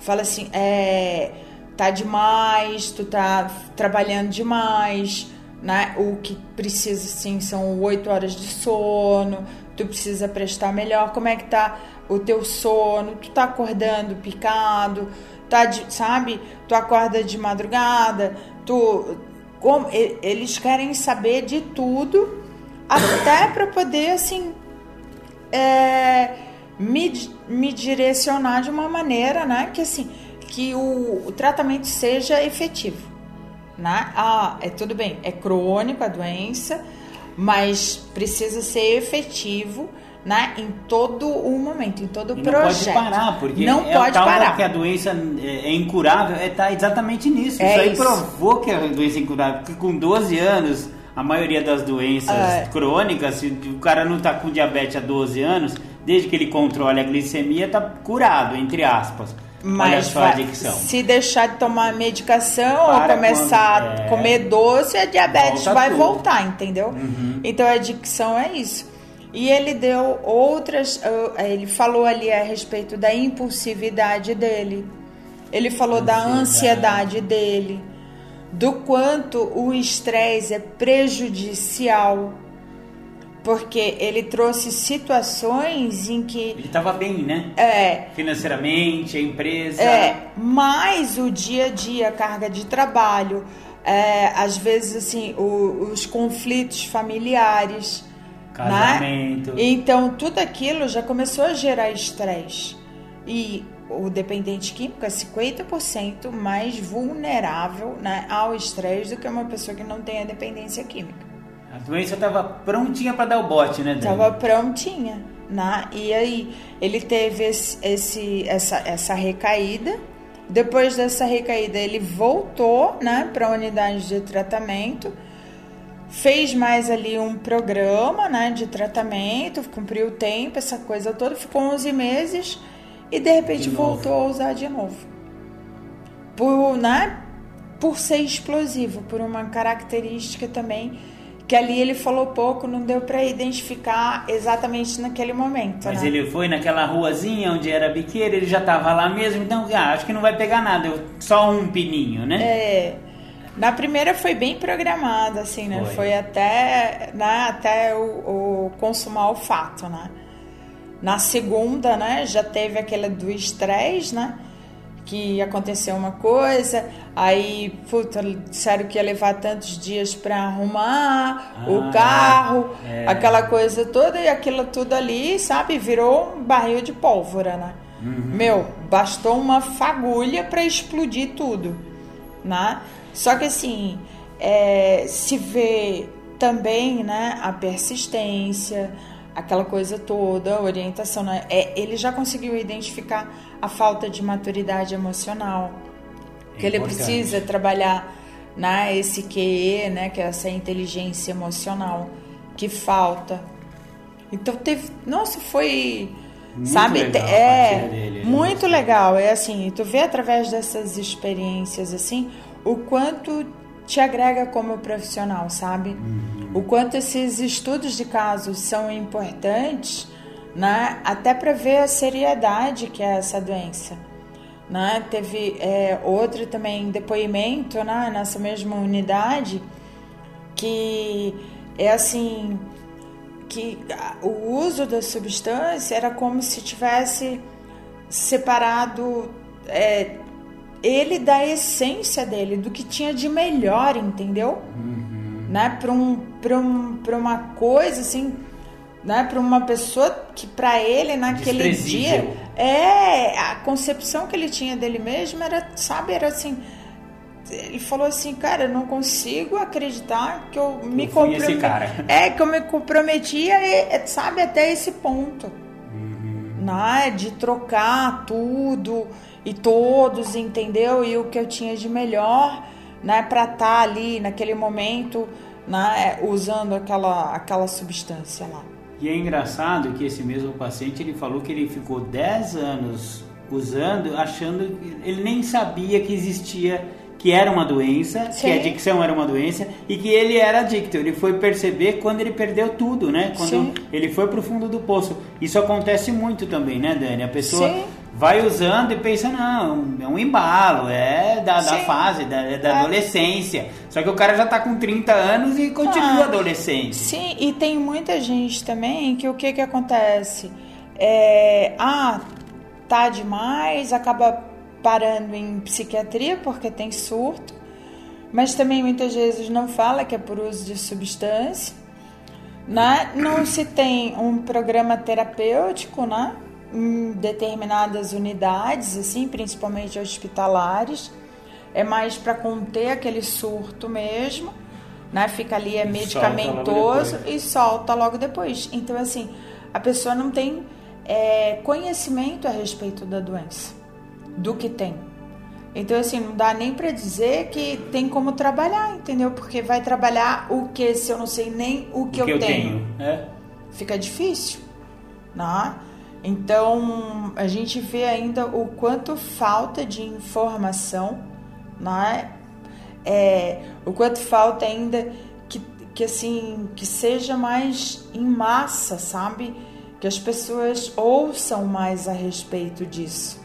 Fala assim, é, tá demais, tu tá trabalhando demais, né? O que precisa sim são oito horas de sono, tu precisa prestar melhor. Como é que tá o teu sono? Tu tá acordando picado, tá de, sabe? Tu acorda de madrugada, tu como eles querem saber de tudo até para poder assim é, me, me direcionar de uma maneira, né, que assim que o, o tratamento seja efetivo. Né? Ah, é tudo bem, é crônico a doença, mas precisa ser efetivo né, em todo o momento, em todo o projeto. Não pode parar, porque não é pode tal parar. que a doença é, é incurável, é tá exatamente nisso. É isso aí isso. provou que a doença é incurável, porque com 12 anos, a maioria das doenças é. crônicas, se o cara não está com diabetes há 12 anos, desde que ele controle a glicemia, está curado, entre aspas. Mas vai, se deixar de tomar medicação Para ou começar quando, é... a comer doce, a diabetes Volta vai tudo. voltar, entendeu? Uhum. Então a adicção é isso. E ele deu outras. Uh, ele falou ali a respeito da impulsividade dele. Ele falou ansiedade. da ansiedade dele. Do quanto o estresse é prejudicial porque ele trouxe situações em que ele estava bem, né? É. Financeiramente, a empresa. É, mas o dia a dia, a carga de trabalho, é, às vezes assim, o, os conflitos familiares, né? casamento. Né? Então tudo aquilo já começou a gerar estresse e o dependente químico é 50% mais vulnerável né, ao estresse do que uma pessoa que não tem a dependência química. A doença estava prontinha para dar o bote, né? Estava prontinha, né? E aí ele teve esse, esse, essa, essa recaída. Depois dessa recaída ele voltou, né, para a unidade de tratamento. Fez mais ali um programa, né, de tratamento, cumpriu o tempo, essa coisa toda, ficou 11 meses e de repente de voltou a usar de novo. Por, né, por ser explosivo, por uma característica também que ali ele falou pouco, não deu para identificar exatamente naquele momento. Mas né? ele foi naquela ruazinha onde era biqueira, ele já estava lá mesmo, então ah, acho que não vai pegar nada, só um pininho, né? É. Na primeira foi bem programada, assim, né? Foi. Foi, até, né, até o, o consumar o fato, né? Na segunda, né, já teve aquela do estresse, né? Que aconteceu uma coisa, aí, puta, disseram que ia levar tantos dias para arrumar Ah, o carro, é. aquela coisa toda, e aquilo tudo ali, sabe, virou um barril de pólvora, né? Meu, bastou uma fagulha para explodir tudo, né? Só que assim, é, se vê também, né, a persistência, aquela coisa toda, a orientação, né? É, ele já conseguiu identificar a falta de maturidade emocional, É que ele precisa trabalhar né, esse QE, né, que é essa inteligência emocional que falta. Então teve, nossa, foi Muito sabe, legal é dele, né? muito legal, é assim, tu vê através dessas experiências assim, o quanto te agrega como profissional, sabe? Uhum. O quanto esses estudos de casos são importantes, né? Até para ver a seriedade que é essa doença. Né? Teve é, outro também depoimento né? nessa mesma unidade que é assim que o uso da substância era como se tivesse separado é, ele da essência dele, do que tinha de melhor, entendeu? Né? Para um, pra um, pra uma coisa assim, né? Para uma pessoa que para ele naquele dia é a concepção que ele tinha dele mesmo era, sabe, era assim. Ele falou assim, cara, eu não consigo acreditar que eu me comprometi. É, que eu me comprometia, e, sabe, até esse ponto. Né? De trocar tudo e todos, entendeu? E o que eu tinha de melhor, né? Pra estar ali naquele momento, né? Usando aquela, aquela substância lá. E é engraçado que esse mesmo paciente ele falou que ele ficou 10 anos usando, achando que ele nem sabia que existia, que era uma doença, que Sim. a adicção era uma doença e que ele era adicto. Ele foi perceber quando ele perdeu tudo, né? Quando Sim. ele foi pro fundo do poço. Isso acontece muito também, né, Dani? A pessoa Sim. Vai usando e pensa, não, é um embalo, é da, da fase, da, é da É. adolescência. Só que o cara já tá com 30 anos e continua Ah. adolescente. Sim, e tem muita gente também que o que que acontece? É, ah, tá demais, acaba parando em psiquiatria porque tem surto, mas também muitas vezes não fala que é por uso de substância, né? Não se tem um programa terapêutico, né? Em determinadas unidades, assim, principalmente hospitalares, é mais para conter aquele surto mesmo, né? Fica ali é E solta medicamentoso depois. e solta logo depois. Então, assim, a pessoa não tem é, conhecimento a respeito da doença, do que tem. Então, assim, não dá nem para dizer que tem como trabalhar, entendeu? Porque vai trabalhar o que se eu não sei nem o que, O eu, tenho. É. Fica difícil, né? Então, a gente vê ainda o quanto falta de informação, né? É, o quanto falta ainda que, que assim que seja mais em massa, sabe? Que as pessoas ouçam mais a respeito disso,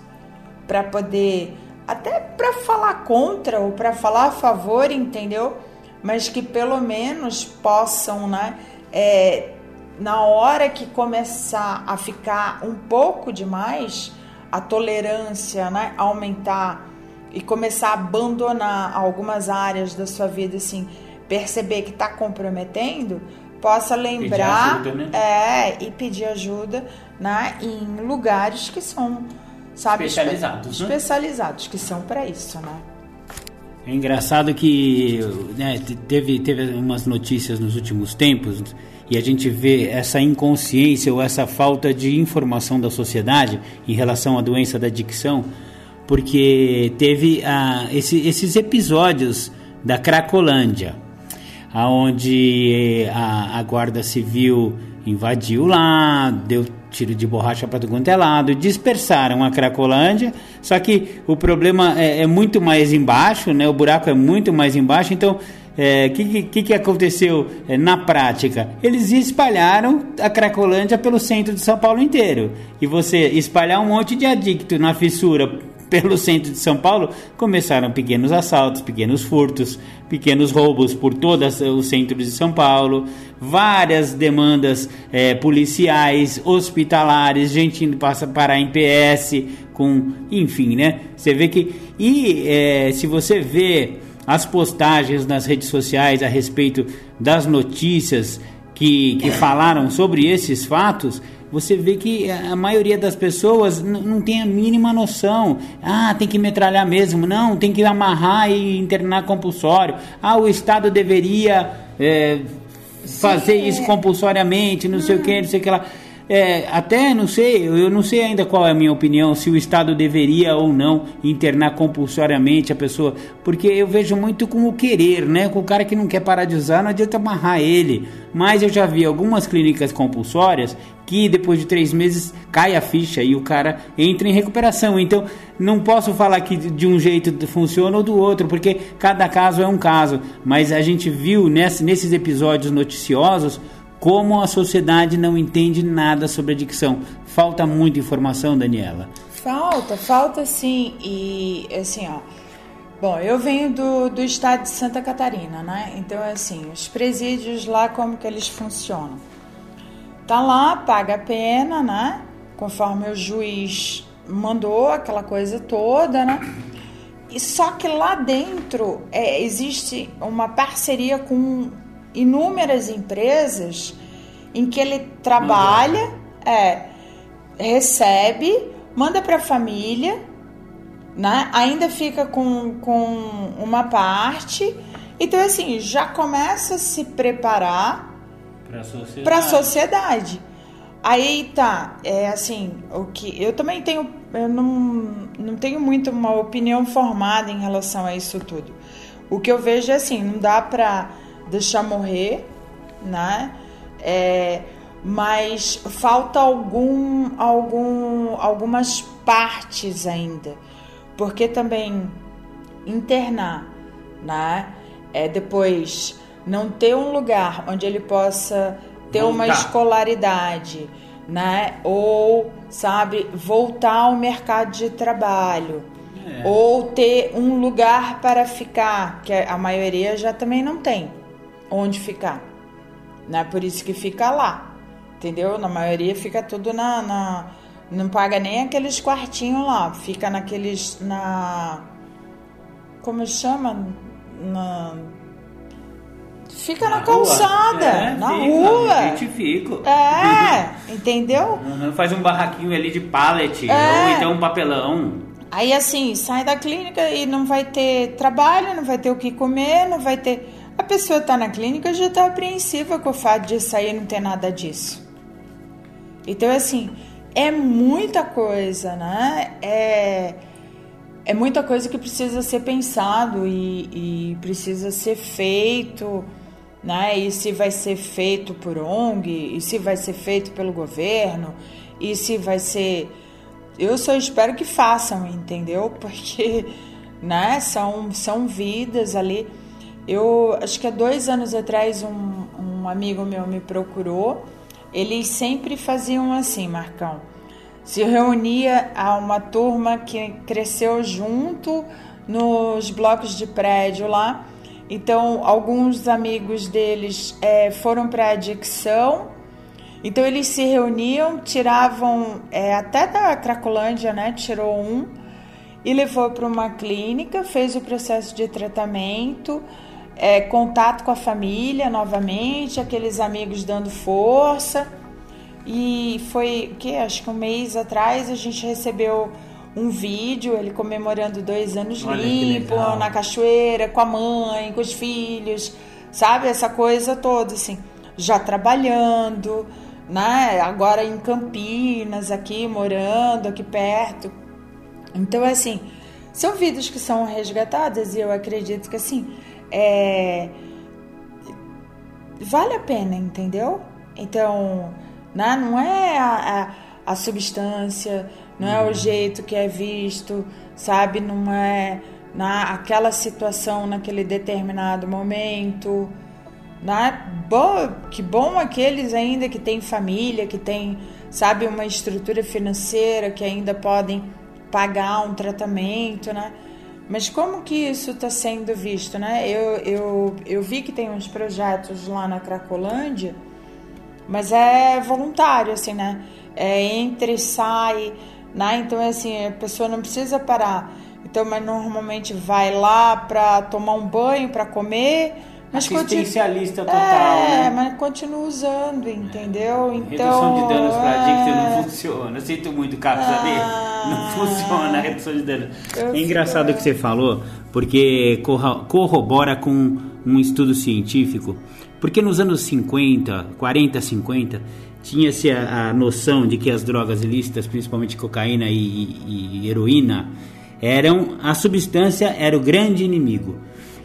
para poder até para falar contra ou para falar a favor, entendeu? Mas que pelo menos possam, né? É, na hora que começar a ficar um pouco demais, a tolerância, né, aumentar e começar a abandonar algumas áreas da sua vida, assim, perceber que está comprometendo, possa lembrar, ajuda, né? é, e pedir ajuda, né, em lugares que são, sabe, espe- Especializados, né? especializados, que são para isso, né? É engraçado que né, te- teve, teve umas notícias nos últimos tempos e a gente vê essa inconsciência ou essa falta de informação da sociedade em relação à doença da adicção, porque teve ah, esse- esses episódios da Cracolândia, aonde a, a Guarda Civil invadiu lá, deu tiro de borracha para todo é lado, dispersaram a Cracolândia, só que o problema é, é muito mais embaixo, né? o buraco é muito mais embaixo, então o que, que, que aconteceu é, na prática? Eles espalharam a Cracolândia pelo centro de São Paulo inteiro. E você espalhar um monte de adicto na fissura pelo centro de São Paulo, começaram pequenos assaltos, pequenos furtos, pequenos roubos por todo o centro de São Paulo, várias demandas é, policiais, hospitalares, gente indo passa parar em PS, com, enfim, né? Você vê que e é, se você vê as postagens nas redes sociais a respeito das notícias que, que falaram sobre esses fatos, você vê que a maioria das pessoas não tem a mínima noção. Ah, tem que metralhar mesmo. Não, tem que amarrar e internar compulsório. Ah, o Estado deveria é, fazer isso compulsoriamente, não sei o que, não sei o que lá. É, até não sei, eu não sei ainda qual é a minha opinião, se o Estado deveria ou não internar compulsoriamente a pessoa, porque eu vejo muito com o querer, né? Com o cara que não quer parar de usar, não adianta amarrar ele. Mas eu já vi algumas clínicas compulsórias que depois de três meses cai a ficha e o cara entra em recuperação. Então não posso falar que de um jeito funciona ou do outro, porque cada caso é um caso. Mas a gente viu nesse, nesses episódios noticiosos como a sociedade não entende nada sobre adicção. Falta muita informação, Daniela. Falta, falta sim. E assim, ó. Bom, eu venho do, do estado de Santa Catarina, né? Então, assim, os presídios lá, como que eles funcionam? Tá lá, paga a pena, né? Conforme o juiz mandou, aquela coisa toda, né? E só que lá dentro é, existe uma parceria com inúmeras empresas em que ele trabalha, é, recebe, manda para a família, né? ainda fica com, com uma parte. Então, assim, já começa a se preparar para a sociedade. Sociedade. Aí tá, é assim, o que eu também tenho, eu não, não tenho muito uma opinião formada em relação a isso tudo. O que eu vejo é assim, não dá para deixar morrer, né? É, mas falta algum, algum, algumas partes ainda, porque também internar, né? É depois não ter um lugar onde ele possa ter voltar. uma escolaridade, né? Ou sabe voltar ao mercado de trabalho. É. Ou ter um lugar para ficar, que a maioria já também não tem onde ficar. Né? Por isso que fica lá. Entendeu? Na maioria fica tudo na, na não paga nem aqueles quartinhos lá, fica naqueles na como chama? Na fica na, na calçada, é, na fica, rua. fico. É, entendeu? Uhum, faz um barraquinho ali de pallet é. ou então um papelão. Aí assim, sai da clínica e não vai ter trabalho, não vai ter o que comer, não vai ter a pessoa está na clínica já está apreensiva com o fato de sair não ter nada disso. Então, assim, é muita coisa, né? É, é muita coisa que precisa ser pensado e, e precisa ser feito, né? E se vai ser feito por ONG, e se vai ser feito pelo governo, e se vai ser. Eu só espero que façam, entendeu? Porque, né? São, são vidas ali. Eu acho que há dois anos atrás um, um amigo meu me procurou. Eles sempre faziam assim, Marcão. Se reunia a uma turma que cresceu junto nos blocos de prédio lá. Então, alguns amigos deles é, foram para a adicção. Então, eles se reuniam, tiravam, é, até da Cracolândia, né? Tirou um e levou para uma clínica, fez o processo de tratamento é, contato com a família novamente, aqueles amigos dando força. E foi que acho que um mês atrás a gente recebeu um vídeo, ele comemorando dois anos Olha limpo na cachoeira, com a mãe, com os filhos, sabe? Essa coisa toda, assim, já trabalhando, né? Agora em Campinas, aqui, morando aqui perto. Então, assim, são vidas que são resgatadas e eu acredito que, assim, é, vale a pena, entendeu? Então, né, não é a, a, a substância, não é o uhum. jeito que é visto, sabe? Não é na aquela situação naquele determinado momento. Né? Que bom aqueles ainda que têm família, que têm, sabe, uma estrutura financeira, que ainda podem pagar um tratamento, né? Mas como que isso está sendo visto, né? Eu, eu, eu vi que tem uns projetos lá na Cracolândia, mas é voluntário, assim, né? É entre sai, né? Então, é assim, a pessoa não precisa parar. Então, mas normalmente vai lá para tomar um banho, para comer, mas Assistencialista continua, total, é, né? mas continua usando, entendeu? Então, Redução de danos para adicto é, não funciona. Eu sinto muito, saber? Ah. Não funciona a redução de danos. Eu É engraçado o que você falou, porque corrobora com um estudo científico. Porque nos anos 50, 40, 50, tinha-se a, a noção de que as drogas ilícitas, principalmente cocaína e, e- e heroína, eram a substância era o grande inimigo.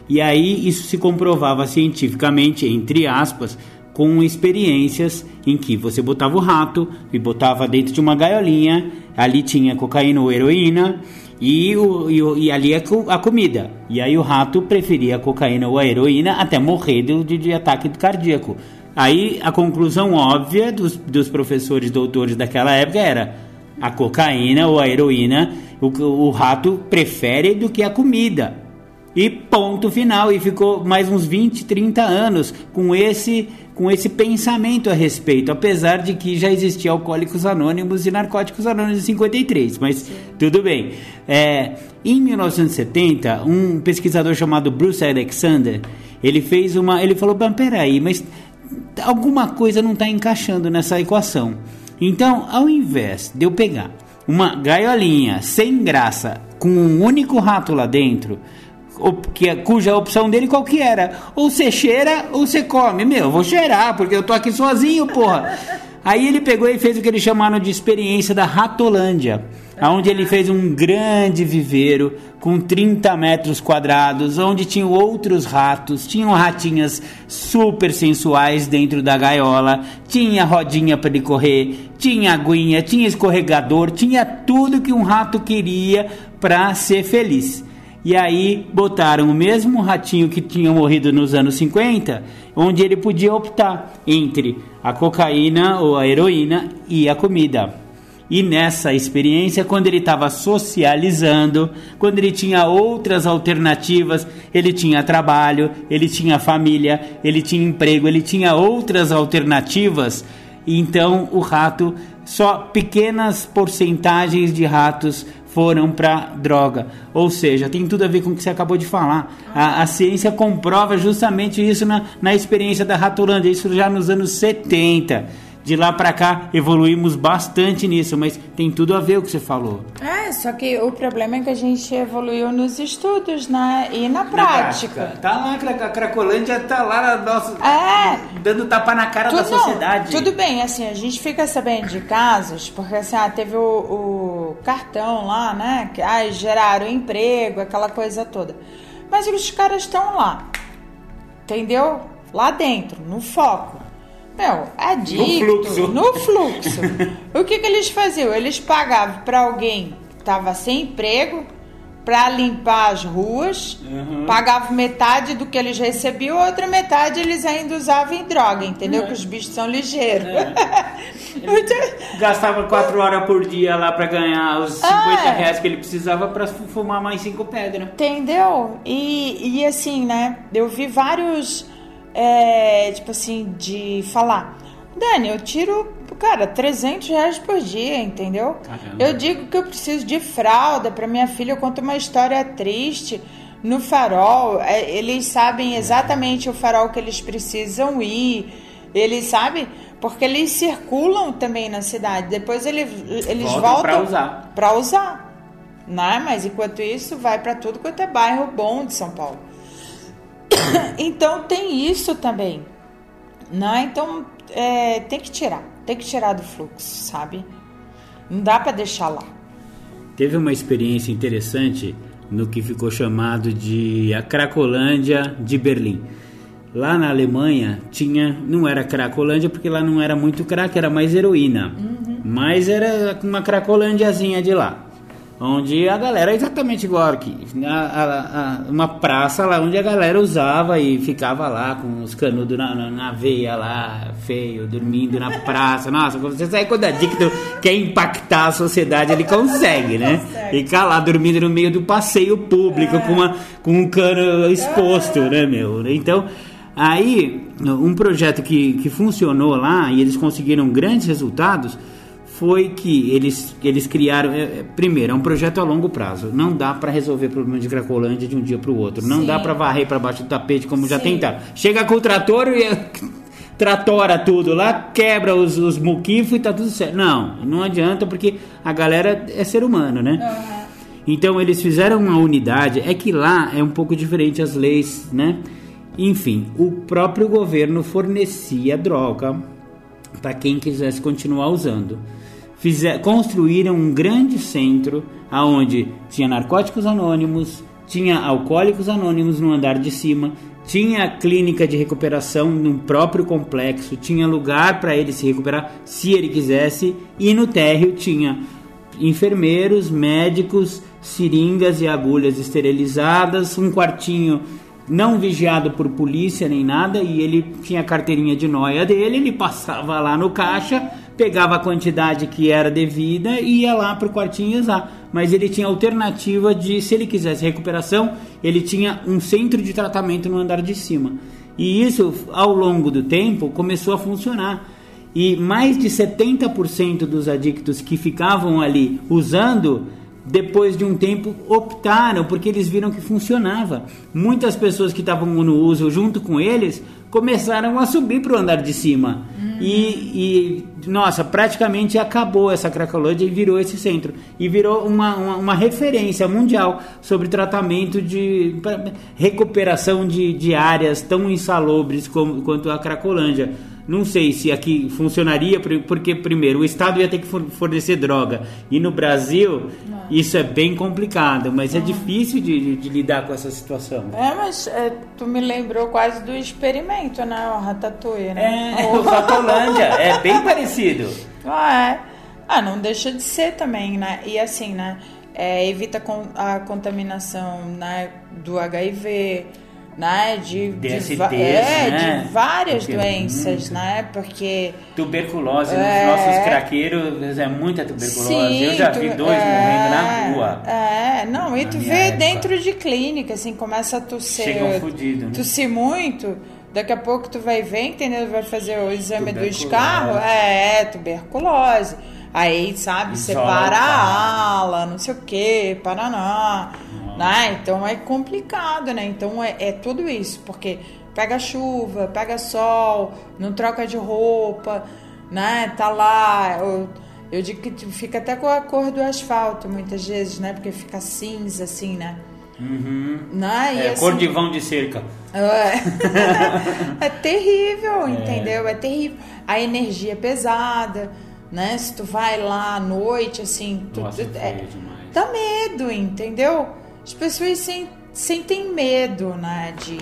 E aí isso se comprovava cientificamente, entre aspas, com experiências em que você botava o rato e botava dentro de uma gaiolinha, ali tinha cocaína ou heroína e, o, e, o- e ali a, co- a comida. E aí o rato preferia a cocaína ou a heroína até morrer de, de, de ataque cardíaco. Aí a conclusão óbvia dos, dos professores doutores daquela época era a cocaína ou a heroína o, o rato prefere do que a comida. E ponto final. E ficou mais uns 20, 30 anos com esse, com esse pensamento a respeito. Apesar de que já existia Alcoólicos Anônimos e Narcóticos Anônimos em 53. Mas tudo bem. É, em 1970, um pesquisador chamado Bruce Alexander, ele fez uma. Ele falou: "Bom, peraí, mas alguma coisa não está encaixando nessa equação. Então, ao invés de eu pegar uma gaiolinha sem graça com um único rato lá dentro, que, cuja opção dele qual que era? Ou você cheira ou você come. Meu, eu vou cheirar, porque eu tô aqui sozinho, porra. Aí ele pegou e fez o que eles chamaram de experiência da Ratolândia, onde ele fez um grande viveiro com 30 metros quadrados, onde tinham outros ratos, tinham ratinhas super sensuais dentro da gaiola, tinha rodinha para ele correr, tinha aguinha, tinha escorregador, tinha tudo que um rato queria para ser feliz. E aí botaram o mesmo ratinho que tinha morrido nos anos 50, onde ele podia optar entre a cocaína ou a heroína e a comida. E nessa experiência, quando ele estava socializando, quando ele tinha outras alternativas, ele tinha trabalho, ele tinha família, ele tinha emprego, ele tinha outras alternativas, então o rato, só pequenas porcentagens de ratos foram para droga. Ou seja, tem tudo a ver com o que você acabou de falar. A, a ciência comprova justamente isso na, na experiência da Ratolândia, isso já nos anos 70. De lá para cá evoluímos bastante nisso, mas tem tudo a ver o que você falou. É, só que o problema é que a gente evoluiu nos estudos, né? E na prática. Tá lá, a Cracolândia tá lá nosso, É. dando tapa na cara da Tudo, não, sociedade. tudo bem, assim, a gente fica sabendo de casos, porque assim, ah, teve o, o cartão lá, né? Que ah, geraram emprego, aquela coisa toda. Mas os caras estão lá, entendeu? Lá dentro, no foco. Meu, adicto, fluxo. no fluxo. o que, que eles faziam? Eles pagavam para alguém que estava sem emprego para limpar as ruas, pagavam metade do que eles recebiam, a outra metade eles ainda usavam em droga, entendeu? Que os bichos são ligeiros. Então, Gastava 4 horas por dia lá para ganhar os 50 Ah, é. reais que ele precisava para fumar mais 5 pedras. Entendeu? E, e assim, né? Eu vi vários, é, tipo assim, de falar, Dani, eu tiro, cara, 300 reais por dia, entendeu? Caramba. Eu digo que eu preciso de fralda para minha filha, eu conto uma história triste no farol. é, Eles sabem exatamente o farol que eles precisam ir. Eles sabem, porque eles circulam também na cidade. Depois eles, eles Voltam voltam pra usar. Pra usar. Né? Mas enquanto isso, vai para tudo quanto é bairro bom de São Paulo. então tem isso também. Né? Então é, tem que tirar. Tem que tirar do fluxo, sabe? Não dá para deixar lá. Teve uma experiência interessante no que ficou chamado de a Cracolândia de Berlim. Lá na Alemanha tinha, não era Cracolândia porque lá não era muito crack, era mais heroína. Mas era uma Cracolândiazinha de lá. Onde a galera é exatamente igual aqui. A- a- a- uma praça lá onde a galera usava e ficava lá com os canudos na, na, na veia lá, feio, dormindo na praça. Nossa, você sai quando adicto quer impactar a sociedade, ele consegue, né? Ficar lá dormindo no meio do passeio público com, uma, com um cano exposto, né, meu? Então, aí, um projeto que, que funcionou lá e eles conseguiram grandes resultados foi que eles, eles criaram. é, é, primeiro, é um projeto a longo prazo. Não dá para resolver o problema de Cracolândia de um dia para o outro. Não Sim. dá para varrer para baixo do tapete como já Sim. tentaram. Chega com o trator e tratora tudo lá, quebra os, os muquifos e tá tudo certo. Não, não adianta porque a galera é ser humano, né? Então eles fizeram uma unidade, é que lá é um pouco diferente as leis, né? Enfim, o próprio governo fornecia droga para quem quisesse continuar usando. Construíram um grande centro aonde tinha narcóticos anônimos, tinha alcoólicos anônimos no andar de cima, tinha clínica de recuperação no próprio complexo, tinha lugar para ele se recuperar se ele quisesse, e no térreo tinha enfermeiros, médicos, seringas e agulhas esterilizadas, um quartinho não vigiado por polícia nem nada, e ele tinha a carteirinha de noia dele, ele passava lá no caixa, pegava a quantidade que era devida e ia lá pro quartinho usar. Mas ele tinha alternativa de, se ele quisesse recuperação, ele tinha um centro de tratamento no andar de cima. E isso, ao longo do tempo, começou a funcionar. E mais de 70% dos adictos que ficavam ali usando, depois de um tempo optaram porque eles viram que funcionava. Muitas pessoas que estavam no uso junto com eles começaram a subir para o andar de cima. E, e, nossa, praticamente acabou essa Cracolândia e virou esse centro. E virou uma, uma, uma referência mundial sobre tratamento de pra- recuperação de, de áreas tão insalubres como, quanto a Cracolândia. Não sei se aqui funcionaria, por- porque, primeiro, o Estado ia ter que for- fornecer droga. E no Brasil, isso é bem complicado, mas é difícil de, de- de lidar com essa situação. É, mas é, tu me lembrou quase do experimento, né? O Ratatouille, né? É, o Ratolândia, é bem parecido. Ah, é. Ah, não deixa de ser também, né? E assim, né? É, evita a contaminação né, do HIV, né? De, de, DSTs, va- é, né? de várias Porque doenças, né? Porque Tuberculose, É. nos nossos craqueiros é muita tuberculose. Eu já tu- vi dois é, morrendo na rua. É, não, e tu vê época. dentro de clínica, assim, começa a tossir. Chegam fudido, né? Tossir muito, daqui a pouco tu vai ver, entendeu? Vai fazer o exame do escarro, é, tuberculose. Aí, sabe, Isola separa a ala, não sei o que, paraná. Né? Então é complicado, né? Então é, é tudo isso, porque pega chuva, pega sol, não troca de roupa, né? Tá lá. Eu, eu digo que fica até com a cor do asfalto muitas vezes, né? Porque fica cinza, assim, né? Uhum. Né? E É, assim- cor de vão de cerca. é. é terrível, entendeu? É terrível. A energia é pesada, né? Se tu vai lá à noite, assim, tu, Nossa, tu- demais. dá medo, entendeu? As pessoas sen- sentem medo, né? De.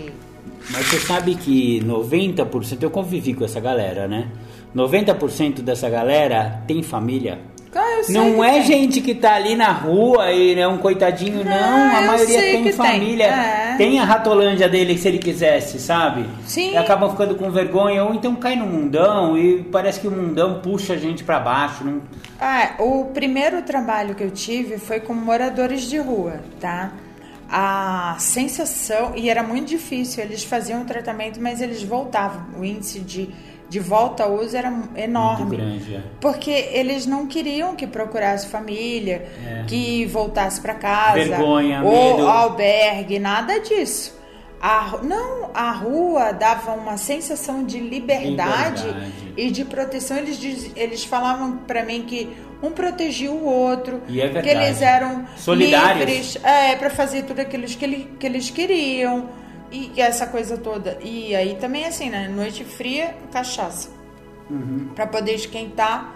Mas você sabe que 90%, eu convivi com essa galera, né? 90% dessa galera tem família. Ah, Não é tem. gente que tá ali na rua e é um coitadinho, não. Não, A maioria tem que tem. família. É. Tem a ratolândia dele se ele quisesse, sabe? Sim. E acabam ficando com vergonha ou então cai no mundão e parece que o mundão puxa a gente pra baixo. Não... Ah, o primeiro trabalho que eu tive foi com moradores de rua, tá? A sensação, e era muito difícil, eles faziam o tratamento, mas eles voltavam. O índice de, de volta ao uso era enorme. Grande, é. Porque eles não queriam que procurasse família, É. que voltasse para casa, Vergonha, ou medo. albergue, nada disso. A, não, a rua dava uma sensação de liberdade, Liberdade. e de proteção. Eles, diz- eles falavam para mim que um protegia o outro, E é que eles eram Solidários. livres é, para fazer tudo aquilo que, ele- que eles queriam e essa coisa toda. E aí também assim, né? Noite fria, cachaça. Pra poder esquentar,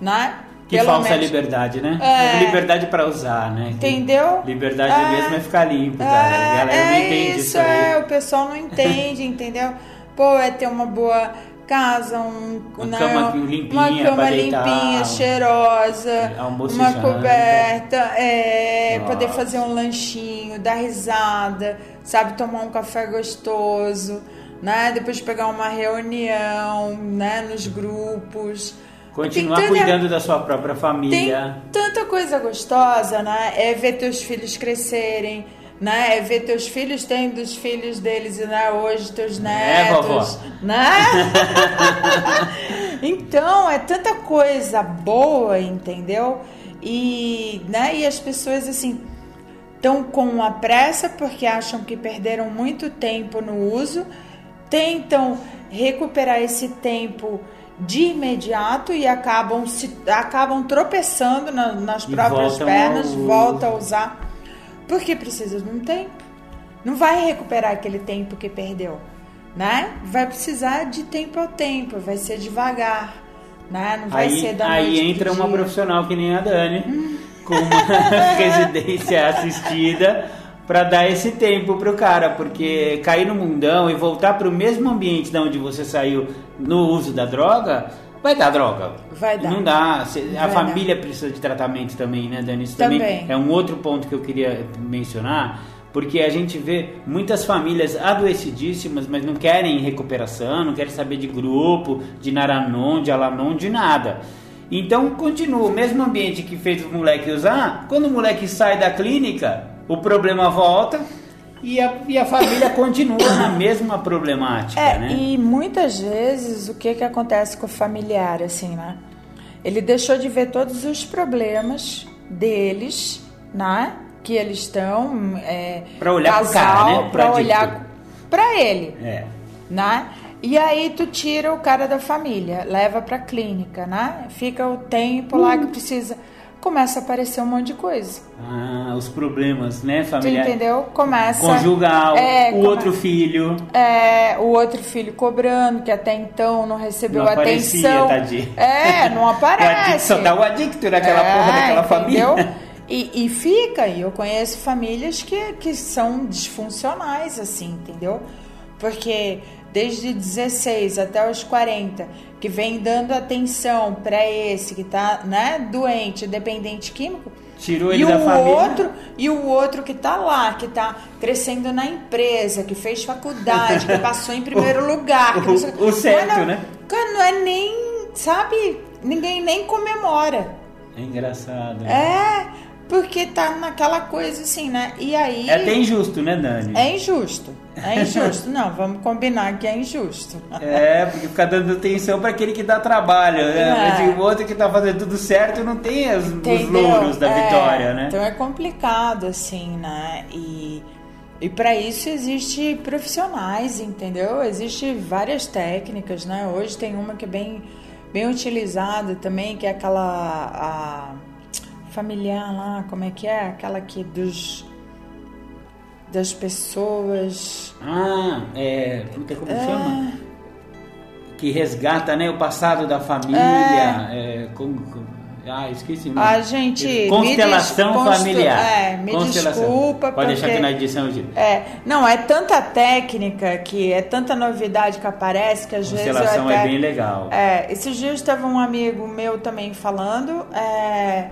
né? Uhum. Que Pelo falsa menos- liberdade, né? É. Liberdade pra usar, né? Entendeu? Liberdade É. mesmo é ficar limpo, cara. A galera É, não é entende isso, isso aí. é, o pessoal não entende, entendeu? Pô, é ter uma boa casa, um, Uma né, cama limpinha uma cama deitar, limpinha, cheirosa, e uma coberta, é, poder fazer um lanchinho, dar risada, sabe, tomar um café gostoso, né? Depois pegar uma reunião, né, nos grupos. Continuar Tem tanta- cuidando da sua própria Tem família. tanta coisa gostosa, né? É ver teus filhos crescerem, né? É ver teus filhos tendo os filhos deles, né? Hoje teus netos, vovó? né? então, é tanta coisa boa, entendeu? E, né? E as pessoas assim estão com uma pressa porque acham que perderam muito tempo no uso, tentam recuperar esse tempo de imediato e acabam se acabam tropeçando na- nas E próprias pernas, ao- volta a usar porque precisa de um tempo. Não vai recuperar aquele tempo que perdeu, né? Vai precisar de tempo ao tempo, vai ser devagar, né? Não vai Aí, ser da aí noite pro entra uma dia. profissional que nem a Dani, com uma residência assistida, para dar esse tempo pro cara, porque cair no mundão e voltar pro mesmo ambiente da onde você saiu no uso da droga, vai dar droga. Vai dar. Não dá. A Vai família precisa de tratamento também, né, Dani? Isso Também. é um outro ponto que eu queria mencionar. Porque a gente vê muitas famílias adoecidíssimas, mas não querem recuperação, não querem saber de grupo, de Naranon, de Alanon, de nada. Então continua, o mesmo ambiente que fez o moleque usar, quando o moleque sai da clínica, o problema volta e a, e a família continua na mesma problemática, É, né? e muitas vezes o que que acontece com o familiar, assim, né? Ele deixou de ver todos os problemas deles, né? Que eles estão. É, Pra olhar pro casal, cara, né? Pro Pra adicto. olhar pra ele, É. né? E aí tu tira o cara da família, leva pra clínica, né? Fica o tempo lá que precisa. Começa a aparecer um monte de coisa. Ah, os problemas, né, Tu familiar? entendeu? Começa. Conjugal, É, o outro filho. É, o outro filho cobrando, que até então não recebeu Não aparecia, atenção. tadinho. É, não aparece. só dá o adicto naquela É, porra daquela entendeu? família. E, e fica, e eu conheço famílias que, que são disfuncionais, assim, entendeu? Porque desde 16 até os 40, que vem dando atenção pra esse que tá, né, doente, dependente químico, Tirou ele e da o família. outro e o outro que tá lá, que tá crescendo na empresa, que fez faculdade, que passou em primeiro lugar. que o- sei- o certo, não- né? Cara, não é nem, sabe, ninguém nem comemora. É engraçado. É, porque tá naquela coisa assim, né? E aí. É até injusto, né, Dani? É injusto. É injusto. Não, vamos combinar que é injusto. É, porque fica dando atenção para aquele que dá trabalho, né? É. Mas o outro que tá fazendo tudo certo não tem os, os louros da É, vitória, né? Então é complicado, assim, né? E, e para isso existe profissionais, entendeu? Existe várias técnicas, né? Hoje tem uma que é bem, bem utilizada também, que é aquela a familiar lá, como é que é? Aquela que dos das pessoas. Ah, é. Puta, como É. chama? Que resgata, né, o passado da família. É, como, como- ah, esqueci o nome. Ah, gente, Constelação familiar. é, me desculpa, Pode deixar porque- aqui na edição. É, não, é tanta técnica que é tanta novidade que aparece que às vezes eu Constelação até... é bem legal. É, esses dias teve um amigo meu também falando é,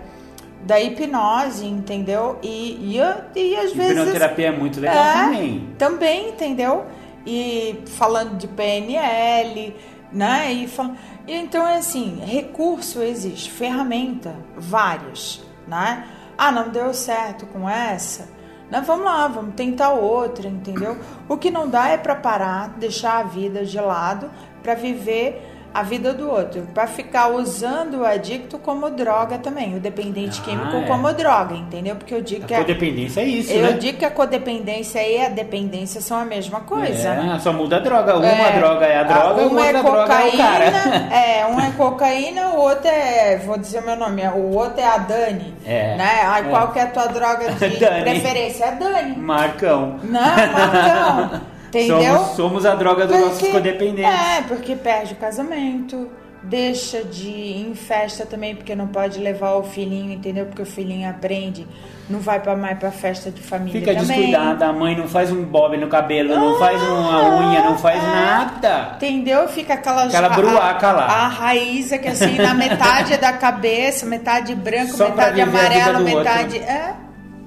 da hipnose, entendeu? E, e, e às vezes. Hipnoterapia é muito legal É, também. Também, entendeu? E falando de PNL, né? E, fal... então é assim, recurso existe, ferramenta, várias, né? Ah, não deu certo com essa. Não, vamos lá, vamos tentar outra, entendeu? O que não dá é para parar, deixar a vida de lado para viver a vida do outro, para ficar usando o adicto como droga também, o dependente Ah, químico é. como droga, entendeu? Porque eu digo que A a- codependência é isso, eu né? digo que a codependência e a dependência são a mesma coisa. né? É, só muda a droga. Uma É, droga é a droga, uma outra é droga é o cara. cocaína, é, um é cocaína, o outro é, vou dizer meu nome, o outro é a Dani. É, Né? Ai, é. qual que é a tua droga de preferência? É a Dani. Marcão. Não, Marcão. Entendeu? Somos, somos a droga dos nossos Porque- codependentes. É, porque perde o casamento, deixa de ir em festa também, porque não pode levar o filhinho, entendeu? Porque o filhinho aprende, não vai pra mais pra festa de família Fica também. descuidada, a mãe não faz um bob no cabelo, não faz uma unha, não faz é. nada. Entendeu? Fica aquela Aquela bruaca lá. A raiz é que assim, na metade da cabeça, metade branco, Só metade amarelo, do outro. metade. É,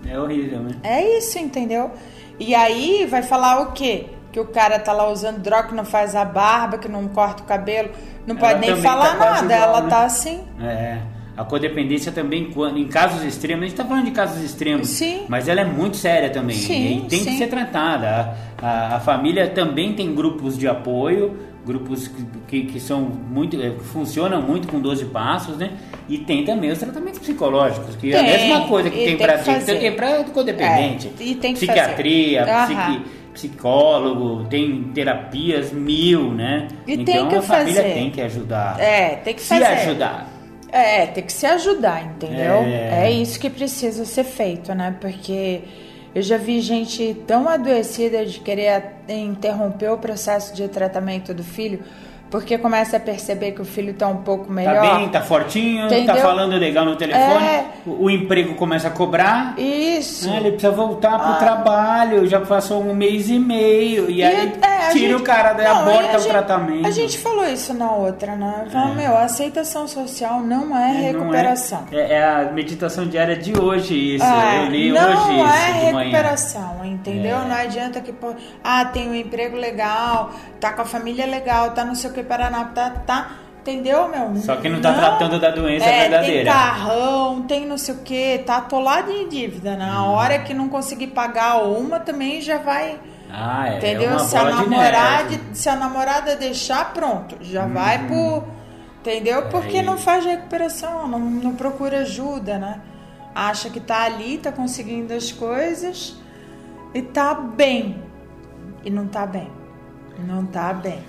É horrível, né? é isso, entendeu? E aí vai falar o quê? Que o cara tá lá usando droga, que não faz a barba, que não corta o cabelo, não pode Ela nem também falar tá nada. igual, ela né? tá assim. É. A codependência também, quando, em casos extremos, a gente está falando de casos extremos, Sim. mas ela é muito séria também Sim, e tem que sim. ser tratada. A, a- a família também tem grupos de apoio, grupos que, que, que são muito, eh, que funcionam muito com 12 passos, né? E tem também os tratamentos psicológicos, que é a Tem, mesma coisa que tem tem para que tem para codependente. É, e tem que Psiquiatria, fazer. Psicólogo, tem terapias mil, né? E então tem que a família fazer. tem que ajudar. É, tem que Se fazer. ajudar. É, tem que se ajudar, entendeu? É. É. isso que precisa ser feito, né? Porque eu já vi gente tão adoecida de querer interromper o processo de tratamento do filho, porque começa a perceber que o filho tá um pouco melhor. Tá bem, tá fortinho, tá Entendeu? falando legal no telefone, É. o, o emprego começa a cobrar, Isso. né, ele precisa voltar pro Ah. trabalho, já passou um mês e meio, e, aí é, tira gente- o cara, daí Não, e aborta o gente- tratamento. A gente falou isso na outra, né? Falou, meu, a aceitação social não é, É, não recuperação. É, é a meditação diária de hoje, isso. É, eu li não hoje isso é de manhã. recuperação, entendeu? É. Não adianta que, ah, tem um emprego legal, tá com a família legal, tá não sei o que, Paraná, tá, tá, entendeu, meu? Só que não tá tratando da doença é, verdadeira. Tem carrão, tem não sei o que, tá atolado em dívida, né? Hum. Hora que não conseguir pagar uma também já vai, Ah, é, entendeu? é se, a de namorada, se a namorada deixar, pronto, já Uhum. vai pro... Entendeu? Porque Aí. não faz recuperação, não, não procura ajuda, né? Acha que tá ali, tá conseguindo as coisas e tá bem. E não tá bem. Não tá bem.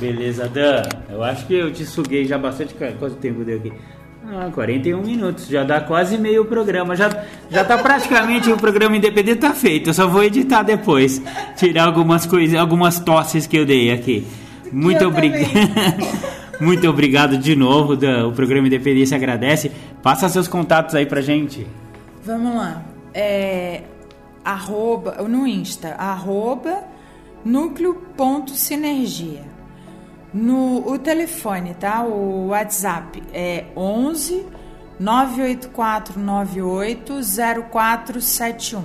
Beleza, Dan. Eu acho que eu te suguei já bastante. Quanto tempo deu aqui? Ah, 41 minutos. Já dá quase meio programa. Já, já tá praticamente o programa independente tá feito. Eu só vou editar depois. Tirar algumas coisas, algumas tosses que eu dei aqui. Muito obrigado. Muito obrigado de novo, Dan. O programa Independência agradece. Passa seus contatos aí pra gente. Vamos lá. É, arroba, no Insta, arroba núcleo.sinergia. No o telefone, tá? O WhatsApp é 11 98498 0471.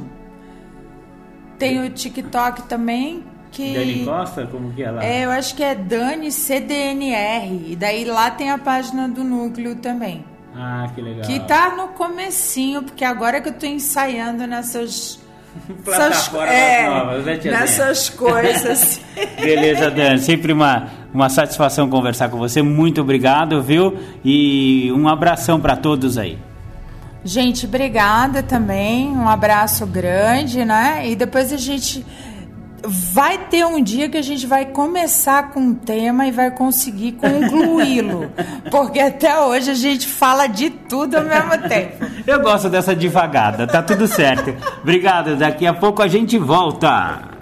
Tem o TikTok também que Dani Costa, como que é lá? é, eu acho que é Dani CDNR. E daí lá tem a página do núcleo também. Ah, que legal. Que tá no comecinho, porque agora que eu tô ensaiando nessas. Plataformas é, novas, né? Nessas coisas. Beleza, Dan. Sempre uma, uma satisfação conversar com você. Muito obrigado, viu? E um abração para todos aí. gente, obrigada também. Um abraço grande, né? E depois a gente. Vai ter um dia que a gente vai começar com um tema e vai conseguir concluí-lo. Porque até hoje a gente fala de tudo ao mesmo tempo. Eu gosto dessa devagada, tá tudo certo. Obrigado, daqui a pouco a gente volta.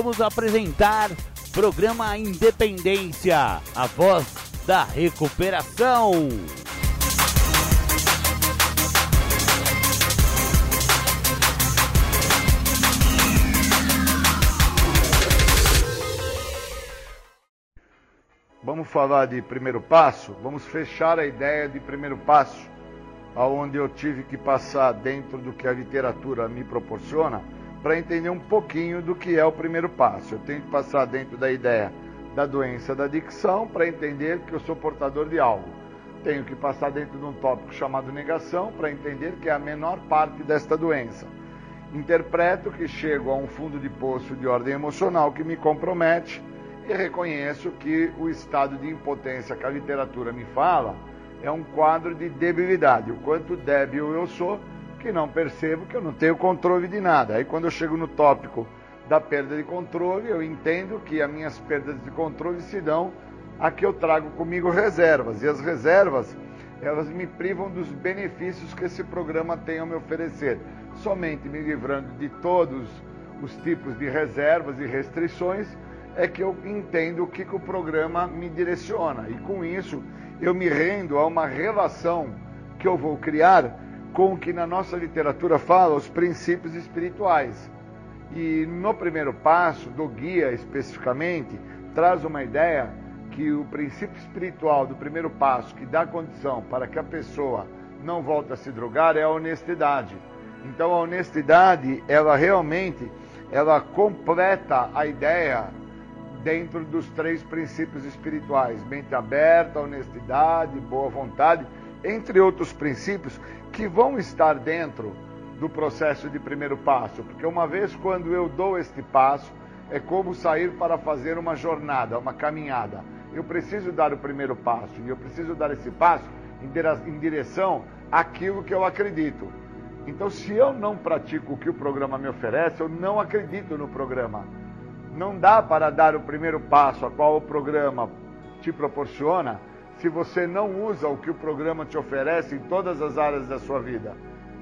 Voltamos a apresentar programa Independência, a voz da recuperação. Vamos falar de primeiro passo? Vamos fechar a ideia de primeiro passo, aonde eu tive que passar dentro do que a literatura me proporciona para entender um pouquinho do que é o primeiro passo. Eu tenho que passar dentro da ideia da doença da adicção para entender que eu sou portador de algo. Tenho que passar dentro de um tópico chamado negação para entender que é a menor parte desta doença. Interpreto que chego a um fundo de poço de ordem emocional que me compromete e reconheço que o estado de impotência que a literatura me fala é um quadro de debilidade, o quanto débil eu sou, que não percebo que eu não tenho controle de nada. Aí quando eu chego no tópico da perda de controle, eu entendo que as minhas perdas de controle se dão a que eu trago comigo reservas, e as reservas, elas me privam dos benefícios que esse programa tem a me oferecer. Somente me livrando de todos os tipos de reservas e restrições é que eu entendo o que, que o programa me direciona. E com isso, eu me rendo a uma relação que eu vou criar com o que na nossa literatura fala os princípios espirituais. E no primeiro passo, do guia especificamente, traz uma ideia que o princípio espiritual do primeiro passo, que dá condição para que a pessoa não volte a se drogar, é a honestidade. Então a honestidade, ela realmente, ela completa a ideia dentro dos três princípios espirituais: mente aberta, honestidade, boa vontade, entre outros princípios que vão estar dentro do processo de primeiro passo, porque uma vez quando eu dou este passo, é como sair para fazer uma jornada, uma caminhada. Eu preciso dar o primeiro passo e eu preciso dar esse passo em direção àquilo que eu acredito. Então, se eu não pratico o que o programa me oferece, eu não acredito no programa. Não dá para dar o primeiro passo a qual o programa te proporciona se você não usa o que o programa te oferece em todas as áreas da sua vida.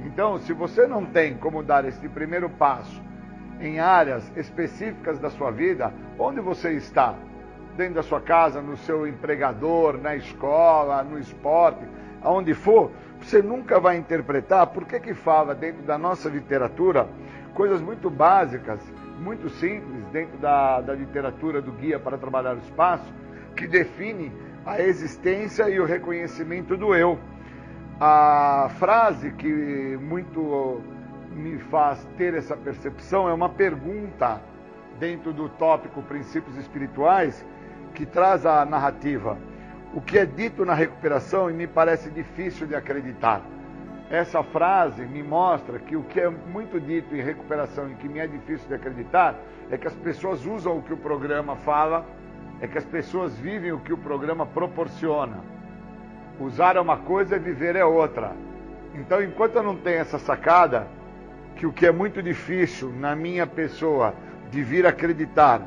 Então, se você não tem como dar esse primeiro passo em áreas específicas da sua vida, onde você está? Dentro da sua casa, no seu empregador, na escola, no esporte, aonde for, você nunca vai interpretar por que que fala dentro da nossa literatura coisas muito básicas, muito simples, dentro da, da literatura do Guia para Trabalhar o Espaço, que define a existência e o reconhecimento do eu. A frase que muito me faz ter essa percepção é uma pergunta dentro do tópico Princípios Espirituais que traz a narrativa. O que é dito na recuperação e me parece difícil de acreditar. Essa frase me mostra que o que é muito dito em recuperação e que me é difícil de acreditar é que as pessoas usam o que o programa fala é que as pessoas vivem o que o programa proporciona. Usar é uma coisa e viver é outra. Então, enquanto eu não tenho essa sacada, que o que é muito difícil na minha pessoa de vir acreditar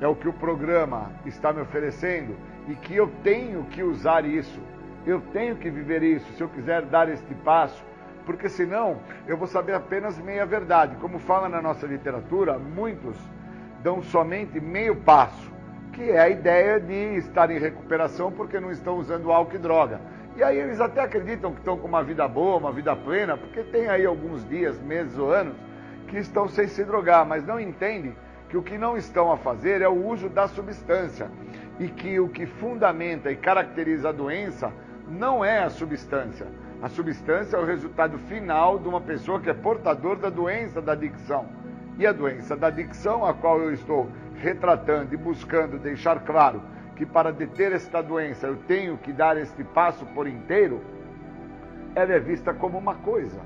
é o que o programa está me oferecendo e que eu tenho que usar isso, eu tenho que viver isso se eu quiser dar este passo, porque senão eu vou saber apenas meia verdade. Como fala na nossa literatura, muitos dão somente meio passo que é a ideia de estar em recuperação porque não estão usando álcool e droga. E aí eles até acreditam que estão com uma vida boa, uma vida plena, porque tem aí alguns dias, meses ou anos que estão sem se drogar, mas não entendem que o que não estão a fazer é o uso da substância e que o que fundamenta e caracteriza a doença não é a substância. A substância é o resultado final de uma pessoa que é portador da doença da adicção. E a doença da adicção, a qual eu estou retratando e buscando deixar claro que para deter esta doença eu tenho que dar este passo por inteiro, ela é vista como uma coisa.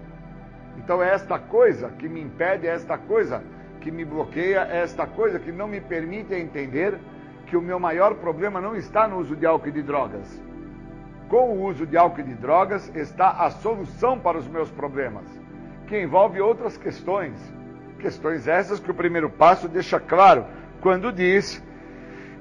Então é esta coisa que me impede, é esta coisa que me bloqueia, é esta coisa que não me permite entender que o meu maior problema não está no uso de álcool e de drogas. Com o uso de álcool e de drogas está a solução para os meus problemas, que envolve outras questões. Questões essas que o primeiro passo deixa claro quando diz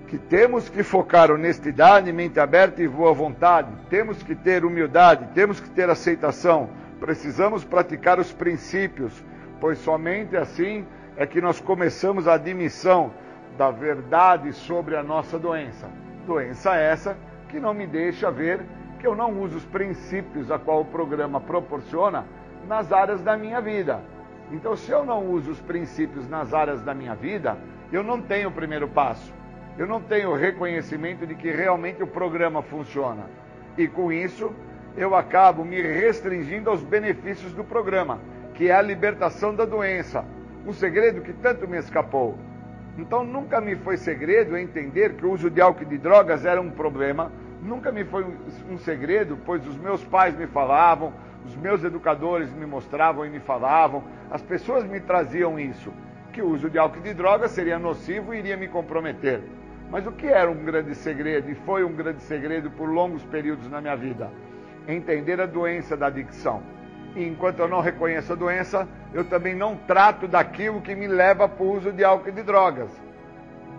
que temos que focar honestidade, mente aberta e boa vontade, temos que ter humildade, temos que ter aceitação, precisamos praticar os princípios, pois somente assim é que nós começamos a admissão da verdade sobre a nossa doença. Doença essa que não me deixa ver que eu não uso os princípios a qual o programa proporciona nas áreas da minha vida. Então, se eu não uso os princípios nas áreas da minha vida, eu não tenho o primeiro passo. Eu não tenho o reconhecimento de que realmente o programa funciona. E com isso, eu acabo me restringindo aos benefícios do programa, que é a libertação da doença, um segredo que tanto me escapou. Então nunca me foi segredo entender que o uso de álcool e de drogas era um problema, nunca me foi um segredo, pois os meus pais me falavam, os meus educadores me mostravam e me falavam, as pessoas me traziam isso que o uso de álcool e de drogas seria nocivo e iria me comprometer. Mas o que era um grande segredo, e foi um grande segredo por longos períodos na minha vida? Entender a doença da adicção. E enquanto eu não reconheço a doença, eu também não trato daquilo que me leva para o uso de álcool e de drogas.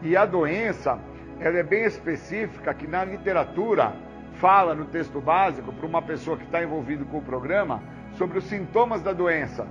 E a doença, ela é bem específica, que na literatura fala no texto básico para uma pessoa que está envolvida com o programa sobre os sintomas da doença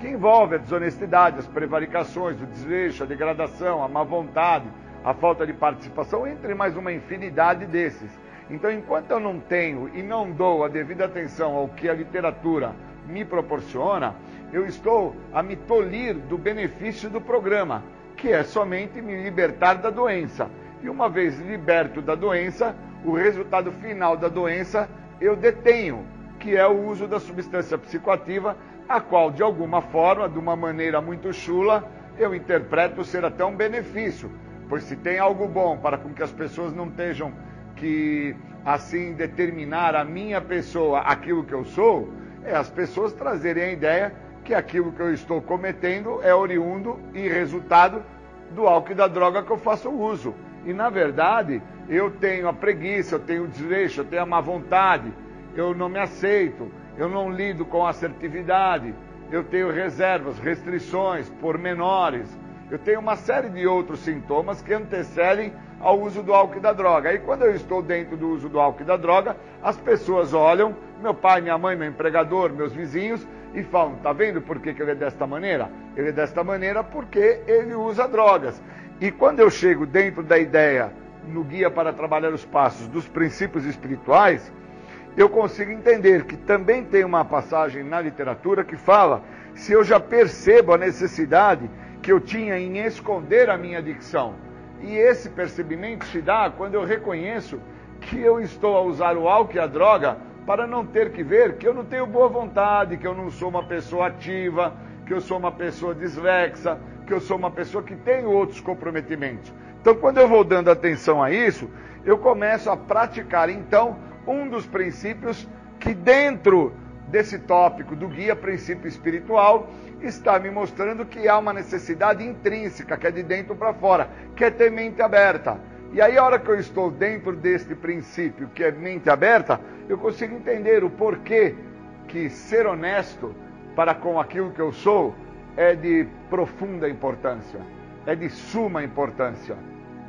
que envolve a desonestidade, as prevaricações, o desleixo, a degradação, a má vontade, a falta de participação, entre mais uma infinidade desses. Então, enquanto eu não tenho e não dou a devida atenção ao que a literatura me proporciona, eu estou a me tolir do benefício do programa, que é somente me libertar da doença. E uma vez liberto da doença, o resultado final da doença eu detenho, que é o uso da substância psicoativa, a qual, de alguma forma, de uma maneira muito chula, eu interpreto ser até um benefício. Pois se tem algo bom para com que as pessoas não estejam que assim determinar a minha pessoa aquilo que eu sou, é as pessoas trazerem a ideia que aquilo que eu estou cometendo é oriundo e resultado do álcool e da droga que eu faço uso. E na verdade, eu tenho a preguiça, eu tenho o desleixo, eu tenho a má vontade, eu não me aceito, eu não lido com assertividade, eu tenho reservas, restrições, pormenores, eu tenho uma série de outros sintomas que antecedem ao uso do álcool e da droga. Aí quando eu estou dentro do uso do álcool e da droga, as pessoas olham, meu pai, minha mãe, meu empregador, meus vizinhos, e falam, tá vendo por que, que ele é desta maneira? Ele é desta maneira porque ele usa drogas. E quando eu chego dentro da ideia, no guia para trabalhar os passos dos princípios espirituais, eu consigo entender que também tem uma passagem na literatura que fala se eu já percebo a necessidade que eu tinha em esconder a minha adicção. E esse percebimento se dá quando eu reconheço que eu estou a usar o álcool e a droga para não ter que ver que eu não tenho boa vontade, que eu não sou uma pessoa ativa, que eu sou uma pessoa dislexa, que eu sou uma pessoa que tem outros comprometimentos. Então, quando eu vou dando atenção a isso, eu começo a praticar então um dos princípios que dentro desse tópico do guia princípio espiritual está me mostrando que há uma necessidade intrínseca, que é de dentro para fora, que é ter mente aberta. E aí, a hora que eu estou dentro deste princípio, que é mente aberta, eu consigo entender o porquê que ser honesto para com aquilo que eu sou é de profunda importância, é de suma importância,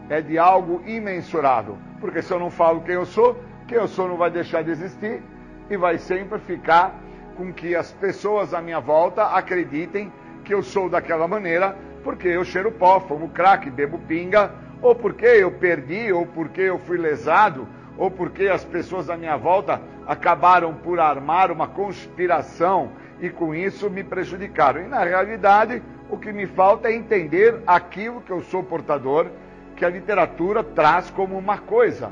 é de algo imensurável. Porque se eu não falo quem eu sou, eu sou não vai deixar de existir e vai sempre ficar com que as pessoas à minha volta acreditem que eu sou daquela maneira, porque eu cheiro pó, fumo crack, bebo pinga, ou porque eu perdi, ou porque eu fui lesado, ou porque as pessoas à minha volta acabaram por armar uma conspiração e com isso me prejudicaram. E na realidade, o que me falta é entender aquilo que eu sou portador, que a literatura traz como uma coisa.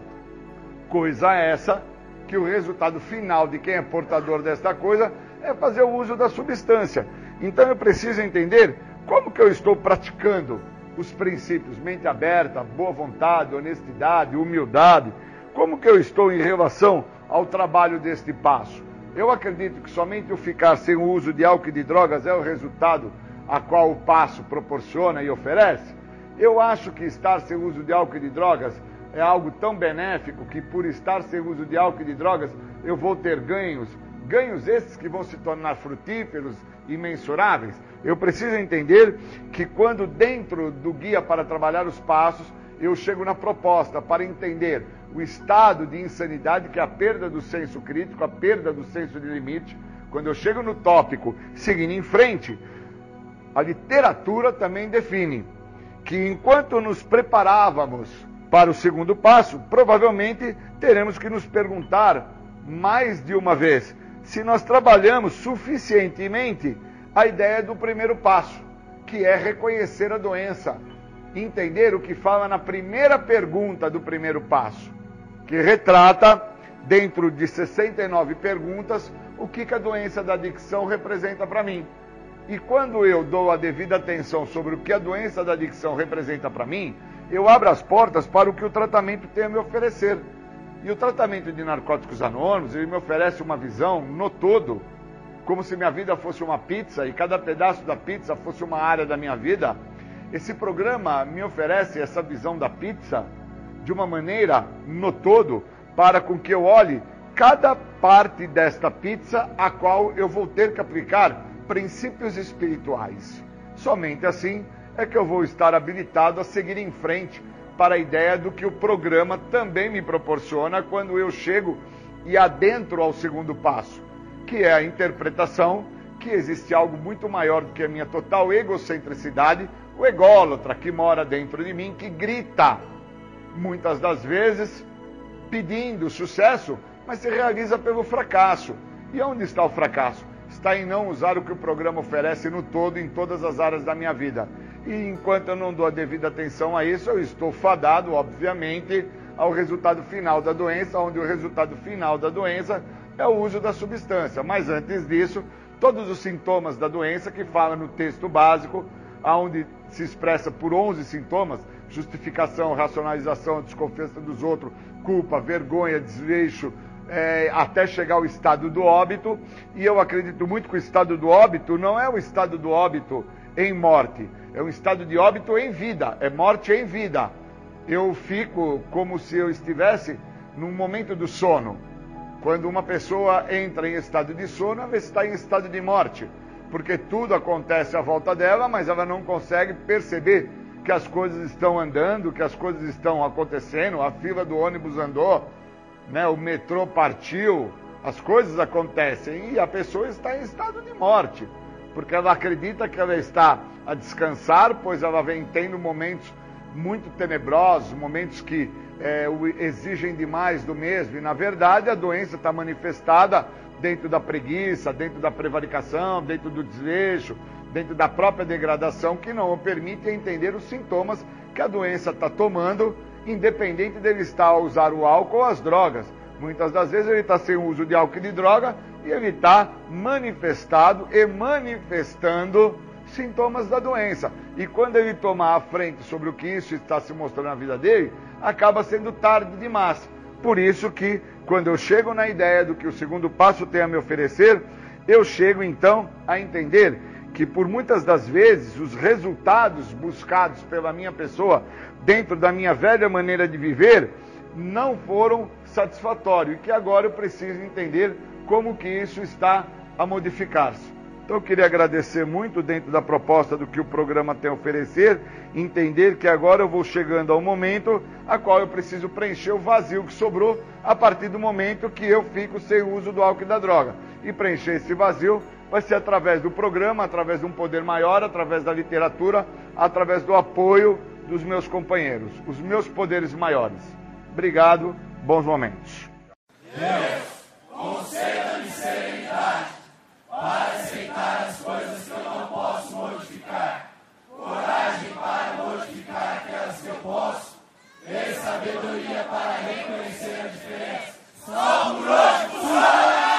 Coisa essa que o resultado final de quem é portador desta coisa é fazer o uso da substância. Então eu preciso entender como que eu estou praticando os princípios mente aberta, boa vontade, honestidade, humildade. Como que eu estou em relação ao trabalho deste passo? Eu acredito que somente o ficar sem o uso de álcool e de drogas é o resultado a qual o passo proporciona e oferece. Eu acho que estar sem uso de álcool e de drogas é algo tão benéfico que por estar sem uso de álcool e de drogas eu vou ter ganhos, ganhos esses que vão se tornar frutíferos e mensuráveis. Eu preciso entender que quando dentro do guia para trabalhar os passos, eu chego na proposta para entender o estado de insanidade, que é a perda do senso crítico, a perda do senso de limite. Quando eu chego no tópico, seguindo em frente, a literatura também define que enquanto nos preparávamos para o segundo passo, provavelmente teremos que nos perguntar mais de uma vez se nós trabalhamos suficientemente a ideia do primeiro passo, que é reconhecer a doença, entender o que fala na primeira pergunta do primeiro passo, que retrata, dentro de 69 perguntas, o que, que a doença da adicção representa para mim. E quando eu dou a devida atenção sobre o que a doença da adicção representa para mim, eu abro as portas para o que o tratamento tem a me oferecer. E o tratamento de narcóticos anônimos, ele me oferece uma visão no todo, como se minha vida fosse uma pizza e cada pedaço da pizza fosse uma área da minha vida. Esse programa me oferece essa visão da pizza de uma maneira no todo, para com que eu olhe cada parte desta pizza a qual eu vou ter que aplicar princípios espirituais. Somente assim é que eu vou estar habilitado a seguir em frente para a ideia do que o programa também me proporciona quando eu chego e adentro ao segundo passo, que é a interpretação que existe algo muito maior do que a minha total egocentricidade, o ególatra que mora dentro de mim, que grita, muitas das vezes, pedindo sucesso, mas se realiza pelo fracasso. E onde está o fracasso? está em não usar o que o programa oferece no todo, em todas as áreas da minha vida. E enquanto eu não dou a devida atenção a isso, eu estou fadado, obviamente, ao resultado final da doença, onde o resultado final da doença é o uso da substância. Mas antes disso, todos os sintomas da doença que fala no texto básico, onde se expressa por 11 sintomas, justificação, racionalização, desconfiança dos outros, culpa, vergonha, desleixo, é, até chegar ao estado do óbito. E eu acredito muito que o estado do óbito não é o estado do óbito em morte, é um estado de óbito em vida, é morte em vida. Eu fico como se eu estivesse num momento do sono. Quando uma pessoa entra em estado de sono, ela está em estado de morte, porque tudo acontece à volta dela, mas ela não consegue perceber que as coisas estão andando, que as coisas estão acontecendo, a fila do ônibus andou, né, o metrô partiu, as coisas acontecem e a pessoa está em estado de morte, porque ela acredita que ela está a descansar, pois ela vem tendo momentos muito tenebrosos, momentos que é, exigem demais do mesmo, e na verdade a doença está manifestada dentro da preguiça, dentro da prevaricação, dentro do desleixo, dentro da própria degradação, que não permite entender os sintomas que a doença está tomando independente dele estar a usar o álcool ou as drogas. Muitas das vezes ele está sem o uso de álcool e de droga e ele está manifestado e manifestando sintomas da doença. E quando ele tomar a frente sobre o que isso está se mostrando na vida dele, acaba sendo tarde demais. Por isso que quando eu chego na ideia do que o segundo passo tem a me oferecer, eu chego então a entender que por muitas das vezes os resultados buscados pela minha pessoa dentro da minha velha maneira de viver, não foram satisfatórios e que agora eu preciso entender como que isso está a modificar-se. Então eu queria agradecer muito dentro da proposta do que o programa tem a oferecer, entender que agora eu vou chegando ao momento a qual eu preciso preencher o vazio que sobrou a partir do momento que eu fico sem o uso do álcool e da droga. E preencher esse vazio vai ser através do programa, através de um poder maior, através da literatura, através do apoio dos meus companheiros, os meus poderes maiores. Obrigado, bons momentos. Deus, conceda-me serenidade para aceitar as coisas que eu não posso modificar, coragem para modificar aquelas que eu posso, e sabedoria para reconhecer a diferença. Só por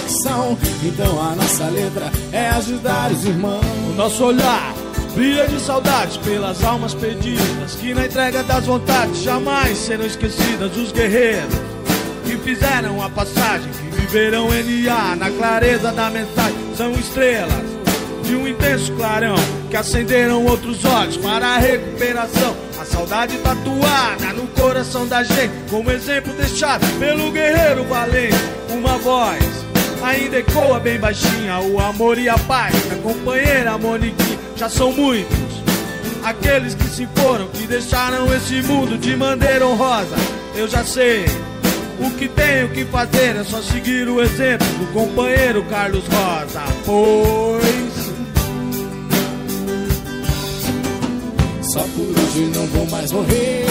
Então a nossa letra é ajudar os irmãos. O nosso olhar brilha de saudades pelas almas perdidas que na entrega das vontades jamais serão esquecidas. Os guerreiros que fizeram a passagem, que viverão NA na clareza da mensagem. São estrelas de um intenso clarão que acenderam outros olhos para a recuperação. A saudade tatuada no coração da gente, como exemplo deixado pelo guerreiro valente. Uma voz ainda ecoa bem baixinha, o amor e a paz. A companheira Moniquinha já são muitos. Aqueles que se foram, que deixaram esse mundo de maneira honrosa. Eu já sei. O que tenho que fazer é só seguir o exemplo do companheiro Carlos Rosa. Pois. Só por hoje não vou mais morrer.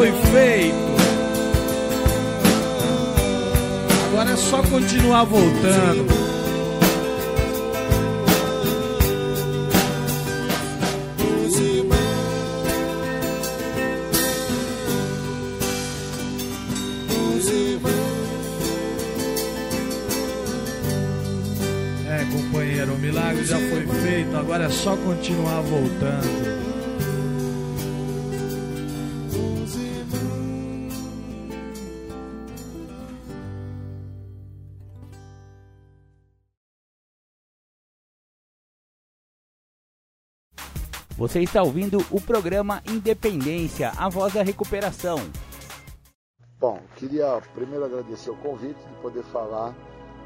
foi feito. Agora é só continuar voltando. É, companheiro, o milagre já foi feito, agora é só continuar voltando. Você está ouvindo o programa Independência, a voz da recuperação. Bom, queria primeiro agradecer o convite de poder falar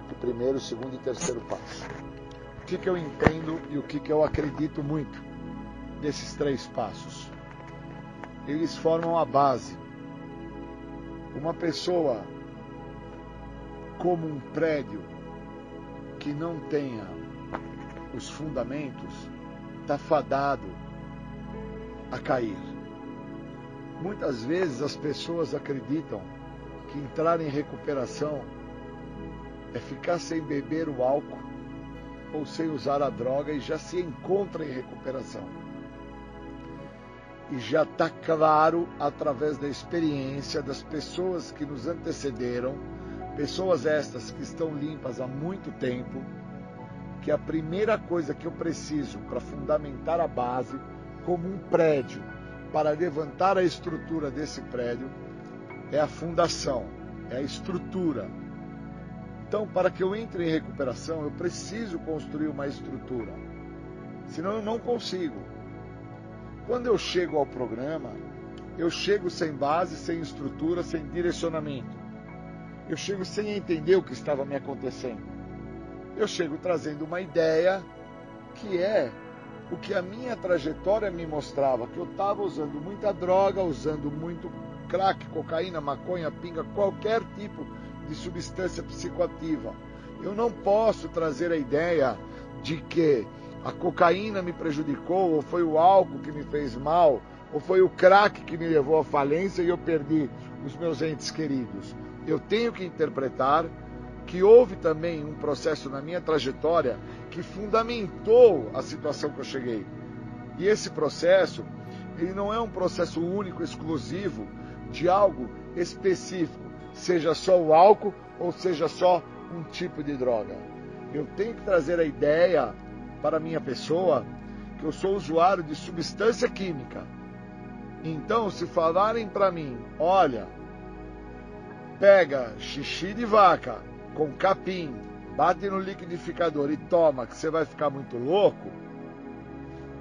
do primeiro, segundo e terceiro passo. O que, que eu entendo e o que, que eu acredito muito desses três passos? Eles formam a base. Uma pessoa como um prédio que não tenha os fundamentos está fadado a cair. Muitas vezes as pessoas acreditam que entrar em recuperação é ficar sem beber o álcool ou sem usar a droga e já se encontra em recuperação. E já está claro através da experiência das pessoas que nos antecederam, pessoas estas que estão limpas há muito tempo, que a primeira coisa que eu preciso para fundamentar a base, como um prédio, para levantar a estrutura desse prédio, é a fundação, é a estrutura. Então, para que eu entre em recuperação, eu preciso construir uma estrutura. Senão eu não consigo. Quando eu chego ao programa, eu chego sem base, sem estrutura, sem direcionamento. Eu chego sem entender o que estava me acontecendo eu chego trazendo uma ideia que é o que a minha trajetória me mostrava, que eu estava usando muita droga, usando muito crack, cocaína, maconha, pinga, qualquer tipo de substância psicoativa. Eu não posso trazer a ideia de que a cocaína me prejudicou, ou foi o álcool que me fez mal, ou foi o crack que me levou à falência e eu perdi os meus entes queridos. Eu tenho que interpretar que houve também um processo na minha trajetória que fundamentou a situação que eu cheguei. E esse processo, ele não é um processo único, exclusivo de algo específico, seja só o álcool ou seja só um tipo de droga. Eu tenho que trazer a ideia para a minha pessoa que eu sou usuário de substância química. Então, se falarem para mim, olha, pega xixi de vaca com capim, bate no liquidificador e toma, que você vai ficar muito louco,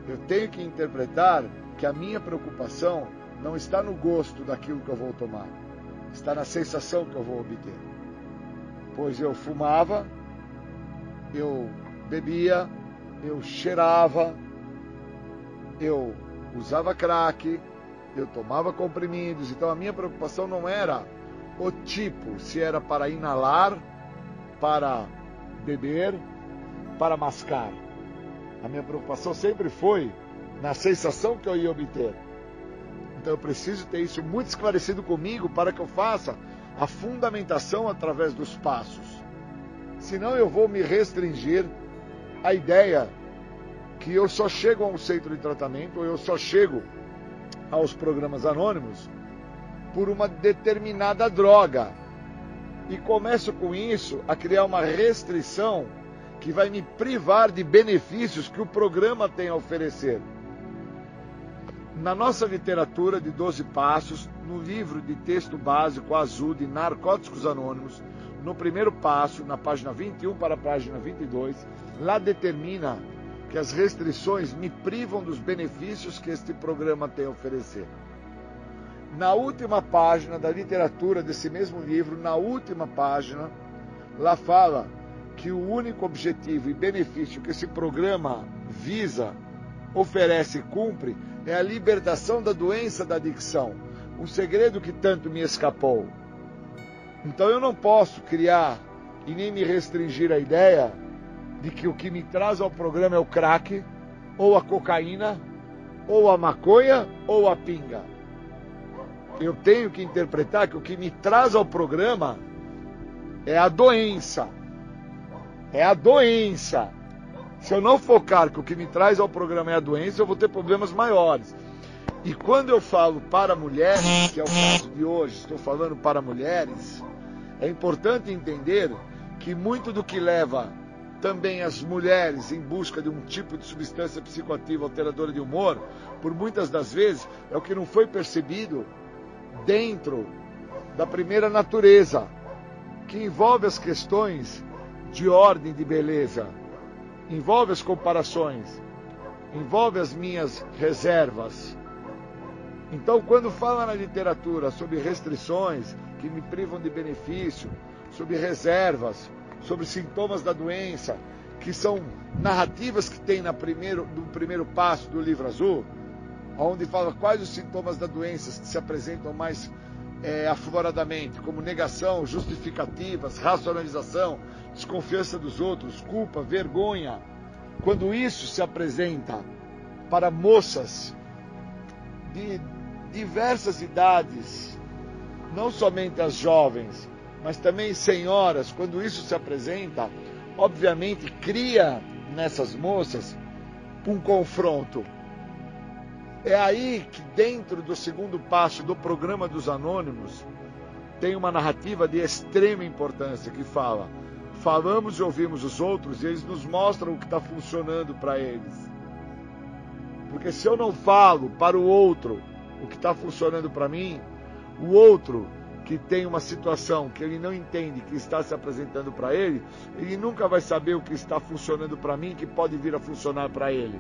eu tenho que interpretar que a minha preocupação não está no gosto daquilo que eu vou tomar, está na sensação que eu vou obter. Pois eu fumava, eu bebia, eu cheirava, eu usava crack, eu tomava comprimidos, então a minha preocupação não era o tipo, se era para inalar, para beber, para mascar. A minha preocupação sempre foi na sensação que eu ia obter. Então eu preciso ter isso muito esclarecido comigo para que eu faça a fundamentação através dos passos. Senão eu vou me restringir à ideia que eu só chego a um centro de tratamento, ou eu só chego aos programas anônimos por uma determinada droga. E começo com isso a criar uma restrição que vai me privar de benefícios que o programa tem a oferecer. Na nossa literatura de 12 passos, no livro de texto básico azul de Narcóticos Anônimos, no primeiro passo, na página 21 para a página 22, lá determina que as restrições me privam dos benefícios que este programa tem a oferecer. Na última página da literatura desse mesmo livro, na última página, lá fala que o único objetivo e benefício que esse programa visa, oferece e cumpre é a libertação da doença da adicção, um segredo que tanto me escapou. Então eu não posso criar e nem me restringir à ideia de que o que me traz ao programa é o crack, ou a cocaína, ou a maconha, ou a pinga. Eu tenho que interpretar que o que me traz ao programa é a doença. É a doença. Se eu não focar que o que me traz ao programa é a doença, eu vou ter problemas maiores. E quando eu falo para mulheres, que é o caso de hoje, estou falando para mulheres, é importante entender que muito do que leva também as mulheres em busca de um tipo de substância psicoativa alteradora de humor, por muitas das vezes, é o que não foi percebido dentro da primeira natureza, que envolve as questões de ordem de beleza, envolve as comparações, envolve as minhas reservas. Então, quando fala na literatura sobre restrições que me privam de benefício, sobre reservas, sobre sintomas da doença, que são narrativas que tem na primeiro, no primeiro passo do livro azul, onde fala quais os sintomas da doença que se apresentam mais é, afloradamente, como negação, justificativas, racionalização, desconfiança dos outros, culpa, vergonha. Quando isso se apresenta para moças de diversas idades, não somente as jovens, mas também senhoras, quando isso se apresenta, obviamente cria nessas moças um confronto. É aí que, dentro do segundo passo do programa dos Anônimos, tem uma narrativa de extrema importância que fala: falamos e ouvimos os outros e eles nos mostram o que está funcionando para eles. Porque se eu não falo para o outro o que está funcionando para mim, o outro que tem uma situação que ele não entende que está se apresentando para ele, ele nunca vai saber o que está funcionando para mim que pode vir a funcionar para ele.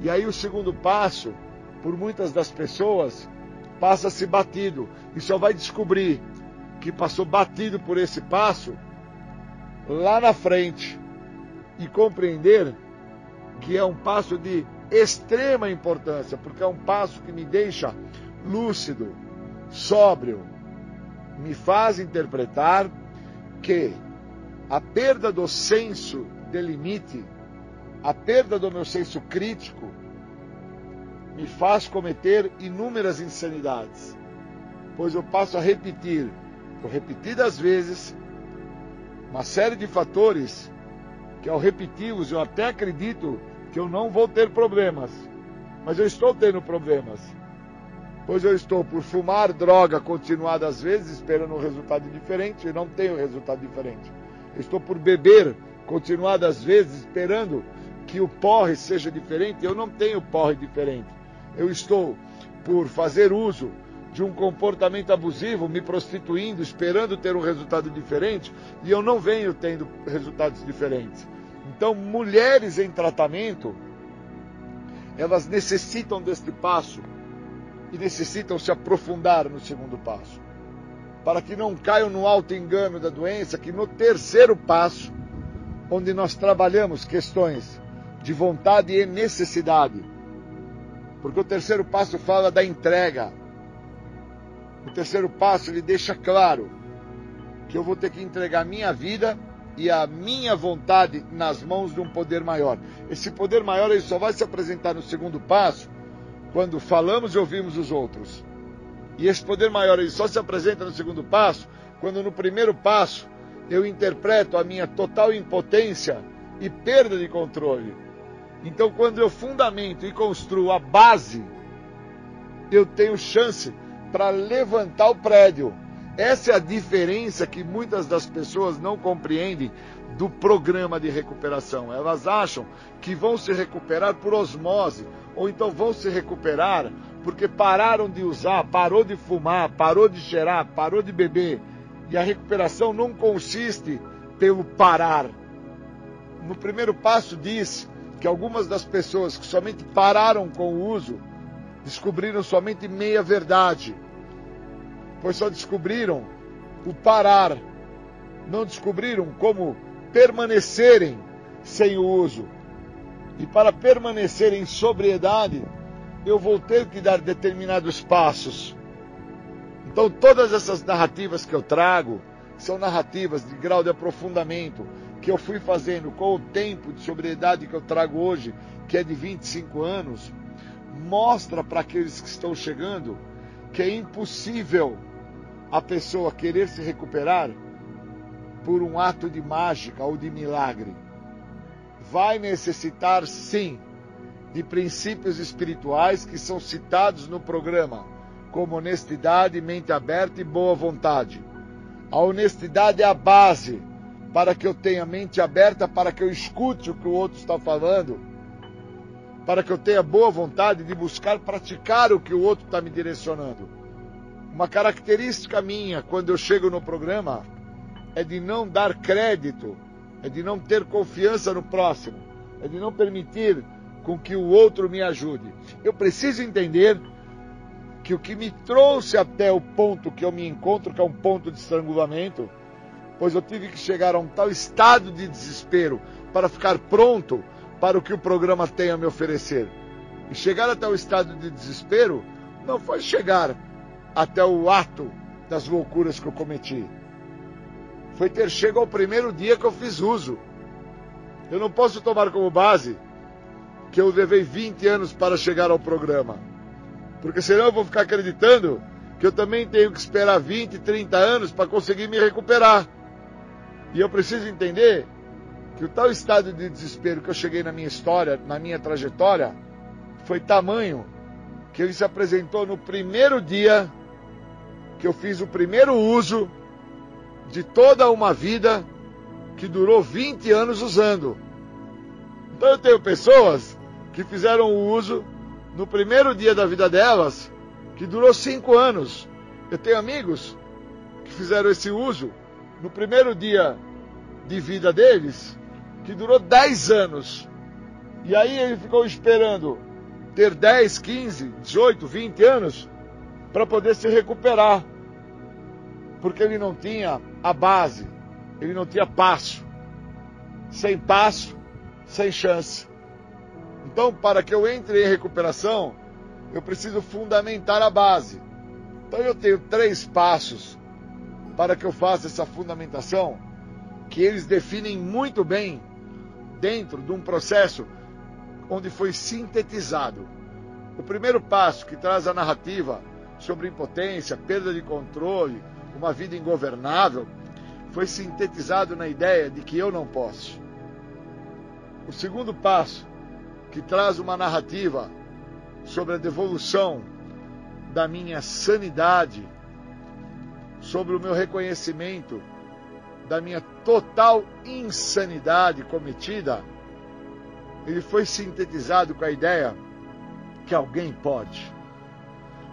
E aí o segundo passo, por muitas das pessoas, passa-se batido. E só vai descobrir que passou batido por esse passo lá na frente. E compreender que é um passo de extrema importância, porque é um passo que me deixa lúcido, sóbrio, me faz interpretar que a perda do senso de limite, a perda do meu senso crítico, me faz cometer inúmeras insanidades, pois eu passo a repetir, por repetidas vezes, uma série de fatores que ao repeti-los eu até acredito que eu não vou ter problemas, mas eu estou tendo problemas pois eu estou por fumar droga continuadas vezes, esperando um resultado diferente, e não tenho resultado diferente. Eu estou por beber continuadas vezes, esperando que o porre seja diferente, eu não tenho porre diferente. Eu estou por fazer uso de um comportamento abusivo, me prostituindo, esperando ter um resultado diferente, e eu não venho tendo resultados diferentes. Então, mulheres em tratamento, elas necessitam deste passo e necessitam se aprofundar no segundo passo, para que não caiam no alto engano da doença, que no terceiro passo, onde nós trabalhamos questões de vontade e necessidade, porque o terceiro passo fala da entrega. O terceiro passo ele deixa claro que eu vou ter que entregar minha vida e a minha vontade nas mãos de um poder maior. Esse poder maior ele só vai se apresentar no segundo passo quando falamos e ouvimos os outros. E esse poder maior ele só se apresenta no segundo passo quando no primeiro passo eu interpreto a minha total impotência e perda de controle. Então, quando eu fundamento e construo a base, eu tenho chance para levantar o prédio. Essa é a diferença que muitas das pessoas não compreendem do programa de recuperação. Elas acham que vão se recuperar por osmose, ou então vão se recuperar porque pararam de usar, parou de fumar, parou de cheirar, parou de beber. E a recuperação não consiste pelo parar. No primeiro passo diz que algumas das pessoas que somente pararam com o uso descobriram somente meia verdade, pois só descobriram o parar, não descobriram como permanecerem sem o uso. E para permanecer em sobriedade, eu vou ter que dar determinados passos. Então, todas essas narrativas que eu trago são narrativas de grau de aprofundamento, que eu fui fazendo com o tempo de sobriedade que eu trago hoje, que é de 25 anos, mostra para aqueles que estão chegando que é impossível a pessoa querer se recuperar por um ato de mágica ou de milagre. Vai necessitar, sim, de princípios espirituais que são citados no programa, como honestidade, mente aberta e boa vontade. A honestidade é a base para que eu tenha mente aberta, para que eu escute o que o outro está falando, para que eu tenha boa vontade de buscar praticar o que o outro está me direcionando. Uma característica minha quando eu chego no programa é de não dar crédito, é de não ter confiança no próximo, é de não permitir com que o outro me ajude. Eu preciso entender que o que me trouxe até o ponto que eu me encontro, que é um ponto de estrangulamento, pois eu tive que chegar a um tal estado de desespero para ficar pronto para o que o programa tem a me oferecer. E chegar até o estado de desespero não foi chegar até o ato das loucuras que eu cometi. Foi ter chego ao primeiro dia que eu fiz uso. Eu não posso tomar como base que eu levei 20 anos para chegar ao programa. Porque senão eu vou ficar acreditando que eu também tenho que esperar 20, 30 anos para conseguir me recuperar. E eu preciso entender que o tal estado de desespero que eu cheguei na minha história, na minha trajetória, foi tamanho que ele se apresentou no primeiro dia que eu fiz o primeiro uso de toda uma vida que durou 20 anos usando. Então eu tenho pessoas que fizeram o uso no primeiro dia da vida delas, que durou 5 anos. Eu tenho amigos que fizeram esse uso no primeiro dia de vida deles, que durou 10 anos. E aí ele ficou esperando ter 10, 15, 18, 20 anos para poder se recuperar. Porque ele não tinha a base, ele não tinha passo. Sem passo, sem chance. Então, para que eu entre em recuperação, eu preciso fundamentar a base. Então, eu tenho três passos para que eu faça essa fundamentação, que eles definem muito bem dentro de um processo onde foi sintetizado. O primeiro passo, que traz a narrativa sobre impotência, perda de controle, uma vida ingovernável, foi sintetizado na ideia de que eu não posso. O segundo passo, que traz uma narrativa sobre a devolução da minha sanidade, sobre o meu reconhecimento da minha total insanidade cometida, ele foi sintetizado com a ideia que alguém pode.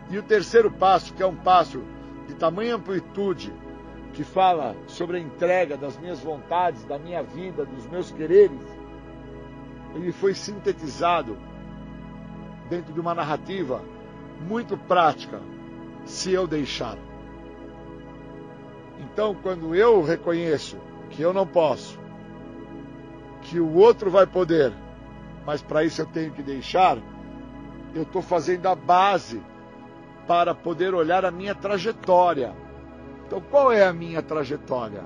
E o terceiro passo, que é um passo de tamanha amplitude, que fala sobre a entrega das minhas vontades, da minha vida, dos meus quereres, ele foi sintetizado dentro de uma narrativa muito prática, se eu deixar. Então, quando eu reconheço que eu não posso, que o outro vai poder, mas para isso eu tenho que deixar, eu estou fazendo a base para poder olhar a minha trajetória. Então, qual é a minha trajetória?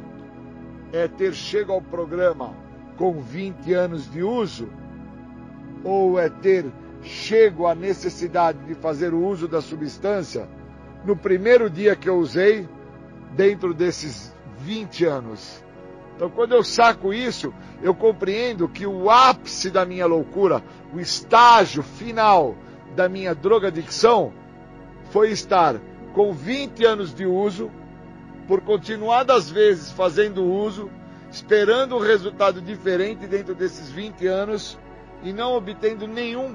É ter chego ao programa com 20 anos de uso? Ou é ter chego à necessidade de fazer o uso da substância no primeiro dia que eu usei, dentro desses 20 anos? Então, quando eu saco isso, eu compreendo que o ápice da minha loucura, o estágio final da minha drogadicção, foi estar com 20 anos de uso, por continuadas vezes fazendo uso, esperando um resultado diferente dentro desses 20 anos e não obtendo nenhum,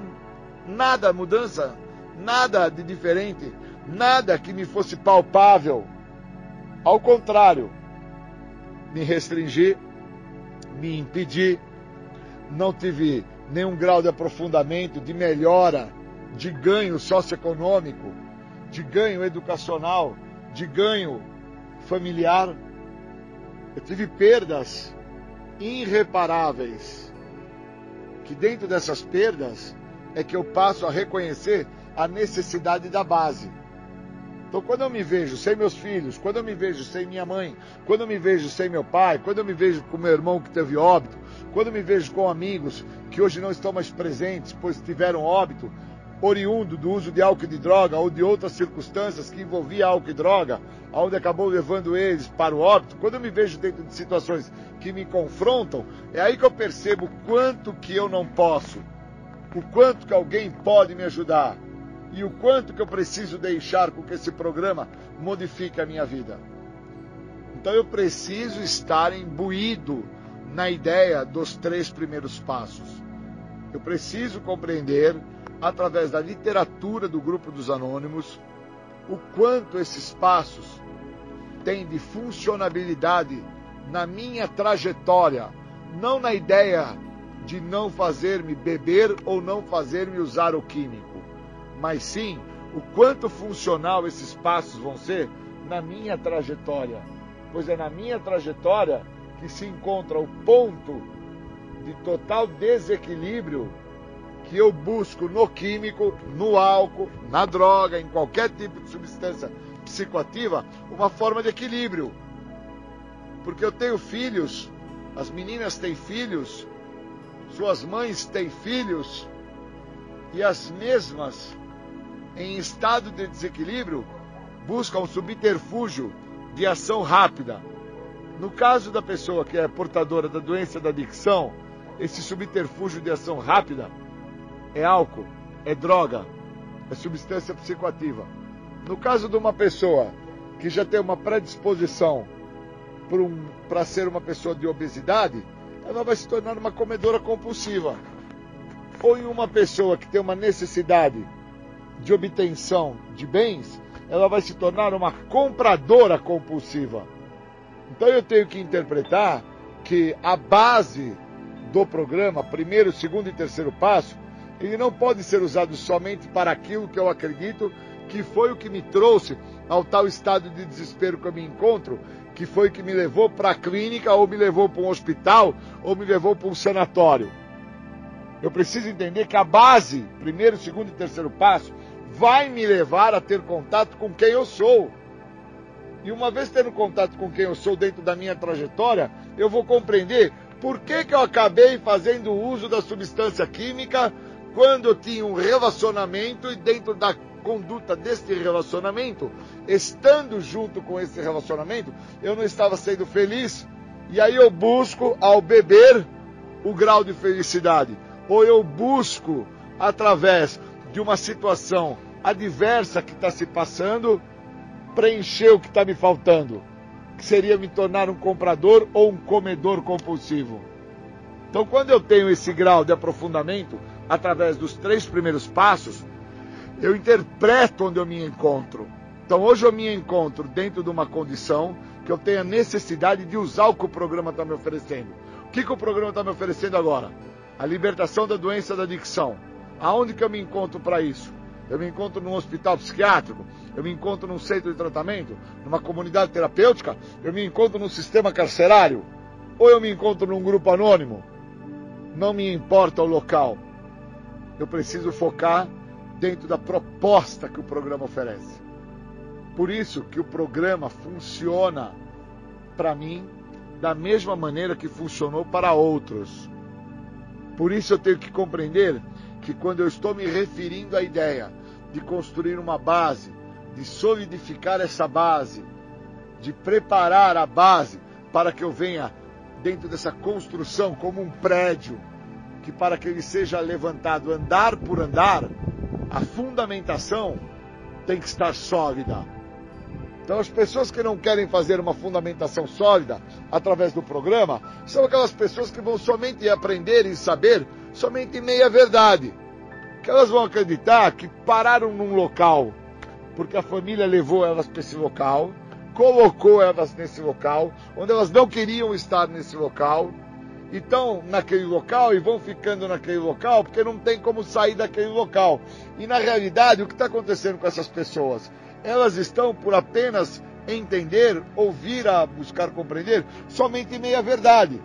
nada mudança, nada de diferente, nada que me fosse palpável. Ao contrário, me restringir, me impedir, não tive nenhum grau de aprofundamento, de melhora, de ganho socioeconômico, de ganho educacional, de ganho familiar. Eu tive perdas irreparáveis. Que dentro dessas perdas é que eu passo a reconhecer a necessidade da base. Então, quando eu me vejo sem meus filhos, quando eu me vejo sem minha mãe, quando eu me vejo sem meu pai, quando eu me vejo com meu irmão que teve óbito, quando eu me vejo com amigos que hoje não estão mais presentes, pois tiveram óbito, oriundo do uso de álcool e de droga ou de outras circunstâncias que envolvia álcool e droga, onde acabou levando eles para o óbito, quando eu me vejo dentro de situações que me confrontam, é aí que eu percebo quanto que eu não posso, o quanto que alguém pode me ajudar e o quanto que eu preciso deixar com que esse programa modifique a minha vida. Então eu preciso estar imbuído na ideia dos três primeiros passos. Eu preciso compreender, através da literatura do grupo dos anônimos, o quanto esses passos têm de funcionabilidade na minha trajetória, não na ideia de não fazer-me beber ou não fazer-me usar o químico mas sim o quanto funcional esses passos vão ser na minha trajetória. Pois é na minha trajetória que se encontra o ponto de total desequilíbrio que eu busco no químico, no álcool, na droga, em qualquer tipo de substância psicoativa, uma forma de equilíbrio. Porque eu tenho filhos, as meninas têm filhos, suas mães têm filhos, e as mesmas em estado de desequilíbrio busca um subterfúgio de ação rápida. No caso da pessoa que é portadora da doença da adicção, esse subterfúgio de ação rápida é álcool, é droga, é substância psicoativa. No caso de uma pessoa que já tem uma predisposição para um, ser uma pessoa de obesidade, ela vai se tornar uma comedora compulsiva. Ou em uma pessoa que tem uma necessidade de obtenção de bens, ela vai se tornar uma compradora compulsiva. Então eu tenho que interpretar que a base do programa, primeiro, segundo e terceiro passo, ele não pode ser usado somente para aquilo que eu acredito que foi o que me trouxe ao tal estado de desespero que eu me encontro, que foi o que me levou para a clínica, ou me levou para um hospital, ou me levou para um sanatório. Eu preciso entender que a base, primeiro, segundo e terceiro passo, vai me levar a ter contato com quem eu sou. E uma vez tendo contato com quem eu sou dentro da minha trajetória, eu vou compreender por que, que eu acabei fazendo uso da substância química quando eu tinha um relacionamento e dentro da conduta deste relacionamento, estando junto com esse relacionamento, eu não estava sendo feliz. E aí eu busco, ao beber, o grau de felicidade. Ou eu busco, através de uma situação adversa que está se passando, preencher o que está me faltando, que seria me tornar um comprador ou um comedor compulsivo. Então, quando eu tenho esse grau de aprofundamento, através dos três primeiros passos, eu interpreto onde eu me encontro. Então, hoje eu me encontro dentro de uma condição que eu tenho a necessidade de usar o que o programa está me oferecendo. O que, que o programa está me oferecendo agora? A libertação da doença da adicção. Aonde que eu me encontro para isso? Eu me encontro num hospital psiquiátrico, eu me encontro num centro de tratamento, numa comunidade terapêutica, eu me encontro num sistema carcerário, ou eu me encontro num grupo anônimo. Não me importa o local. Eu preciso focar dentro da proposta que o programa oferece. Por isso que o programa funciona para mim da mesma maneira que funcionou para outros. Por isso eu tenho que compreender que quando eu estou me referindo à ideia de construir uma base, de solidificar essa base, de preparar a base para que eu venha dentro dessa construção como um prédio, que para que ele seja levantado andar por andar, a fundamentação tem que estar sólida. Então, as pessoas que não querem fazer uma fundamentação sólida através do programa são aquelas pessoas que vão somente aprender e saber somente meia verdade. Que elas vão acreditar que pararam num local porque a família levou elas para esse local, colocou elas nesse local, onde elas não queriam estar nesse local, e estão naquele local e vão ficando naquele local porque não tem como sair daquele local. E na realidade, o que está acontecendo com essas pessoas? Elas estão por apenas entender, ouvir, a buscar compreender, somente meia verdade.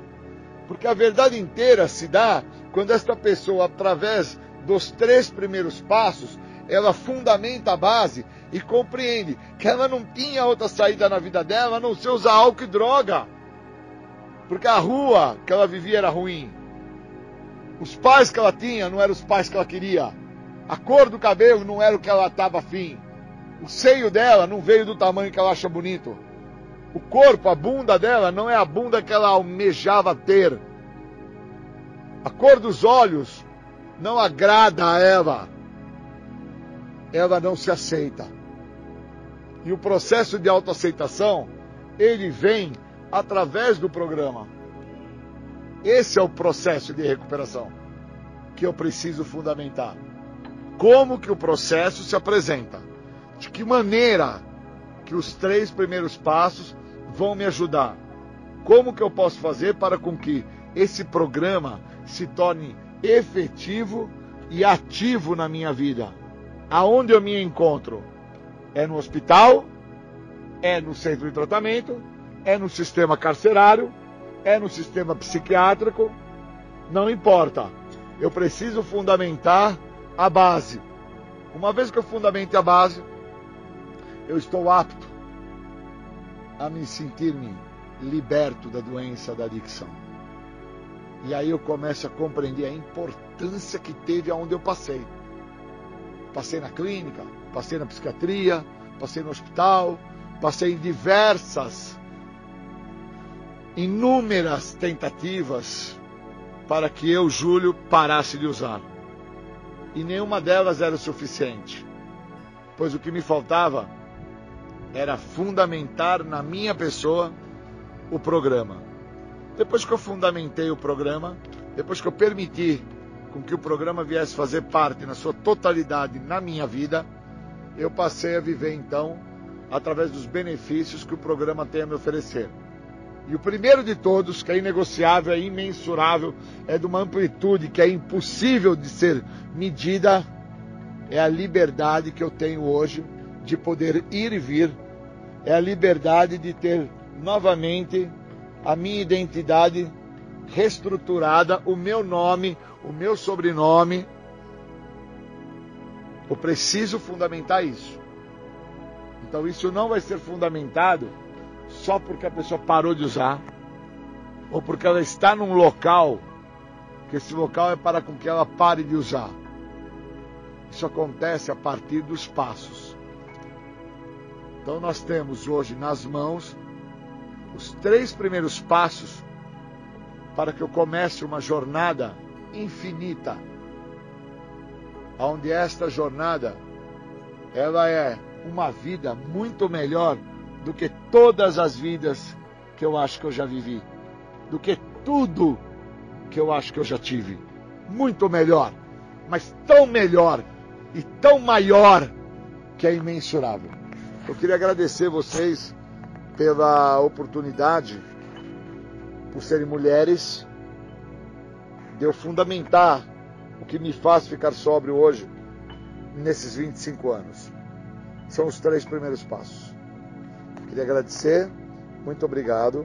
Porque a verdade inteira se dá quando esta pessoa, através dos três primeiros passos, ela fundamenta a base e compreende que ela não tinha outra saída na vida dela a não ser usar álcool e droga. Porque a rua que ela vivia era ruim. Os pais que ela tinha não eram os pais que ela queria. A cor do cabelo não era o que ela estava afim. O seio dela não veio do tamanho que ela acha bonito. O corpo, a bunda dela, não é a bunda que ela almejava ter. A cor dos olhos não agrada a ela. Ela não se aceita. E o processo de autoaceitação, ele vem através do programa. Esse é o processo de recuperação que eu preciso fundamentar. Como que o processo se apresenta? De que maneira que os três primeiros passos vão me ajudar? Como que eu posso fazer para com que esse programa se torne efetivo e ativo na minha vida? Aonde eu me encontro? É no hospital? É no centro de tratamento? É no sistema carcerário? É no sistema psiquiátrico? Não importa. Eu preciso fundamentar a base. Uma vez que eu fundamente a base, eu estou apto a me sentir-me liberto da doença da adicção. E aí eu começo a compreender a importância que teve aonde eu passei. Passei na clínica, passei na psiquiatria, passei no hospital, passei em diversas, inúmeras tentativas para que eu, Júlio, parasse de usar. E nenhuma delas era o suficiente, pois o que me faltava era fundamentar na minha pessoa o programa. Depois que eu fundamentei o programa, depois que eu permiti com que o programa viesse fazer parte na sua totalidade na minha vida, eu passei a viver então através dos benefícios que o programa tem a me oferecer. E o primeiro de todos, que é inegociável, é imensurável, é de uma amplitude que é impossível de ser medida, é a liberdade que eu tenho hoje de poder ir e vir, é a liberdade de ter novamente a minha identidade reestruturada, o meu nome, o meu sobrenome. Eu preciso fundamentar isso. Então isso não vai ser fundamentado só porque a pessoa parou de usar ou porque ela está num local que esse local é para com que ela pare de usar. Isso acontece a partir dos passos. Então nós temos hoje nas mãos os três primeiros passos para que eu comece uma jornada infinita, onde esta jornada ela é uma vida muito melhor do que todas as vidas que eu acho que eu já vivi, do que tudo que eu acho que eu já tive. Muito melhor, mas tão melhor e tão maior que é imensurável. Eu queria agradecer vocês pela oportunidade, por serem mulheres, de eu fundamentar o que me faz ficar sóbrio hoje, nesses 25 anos. São os três primeiros passos. Queria agradecer, muito obrigado.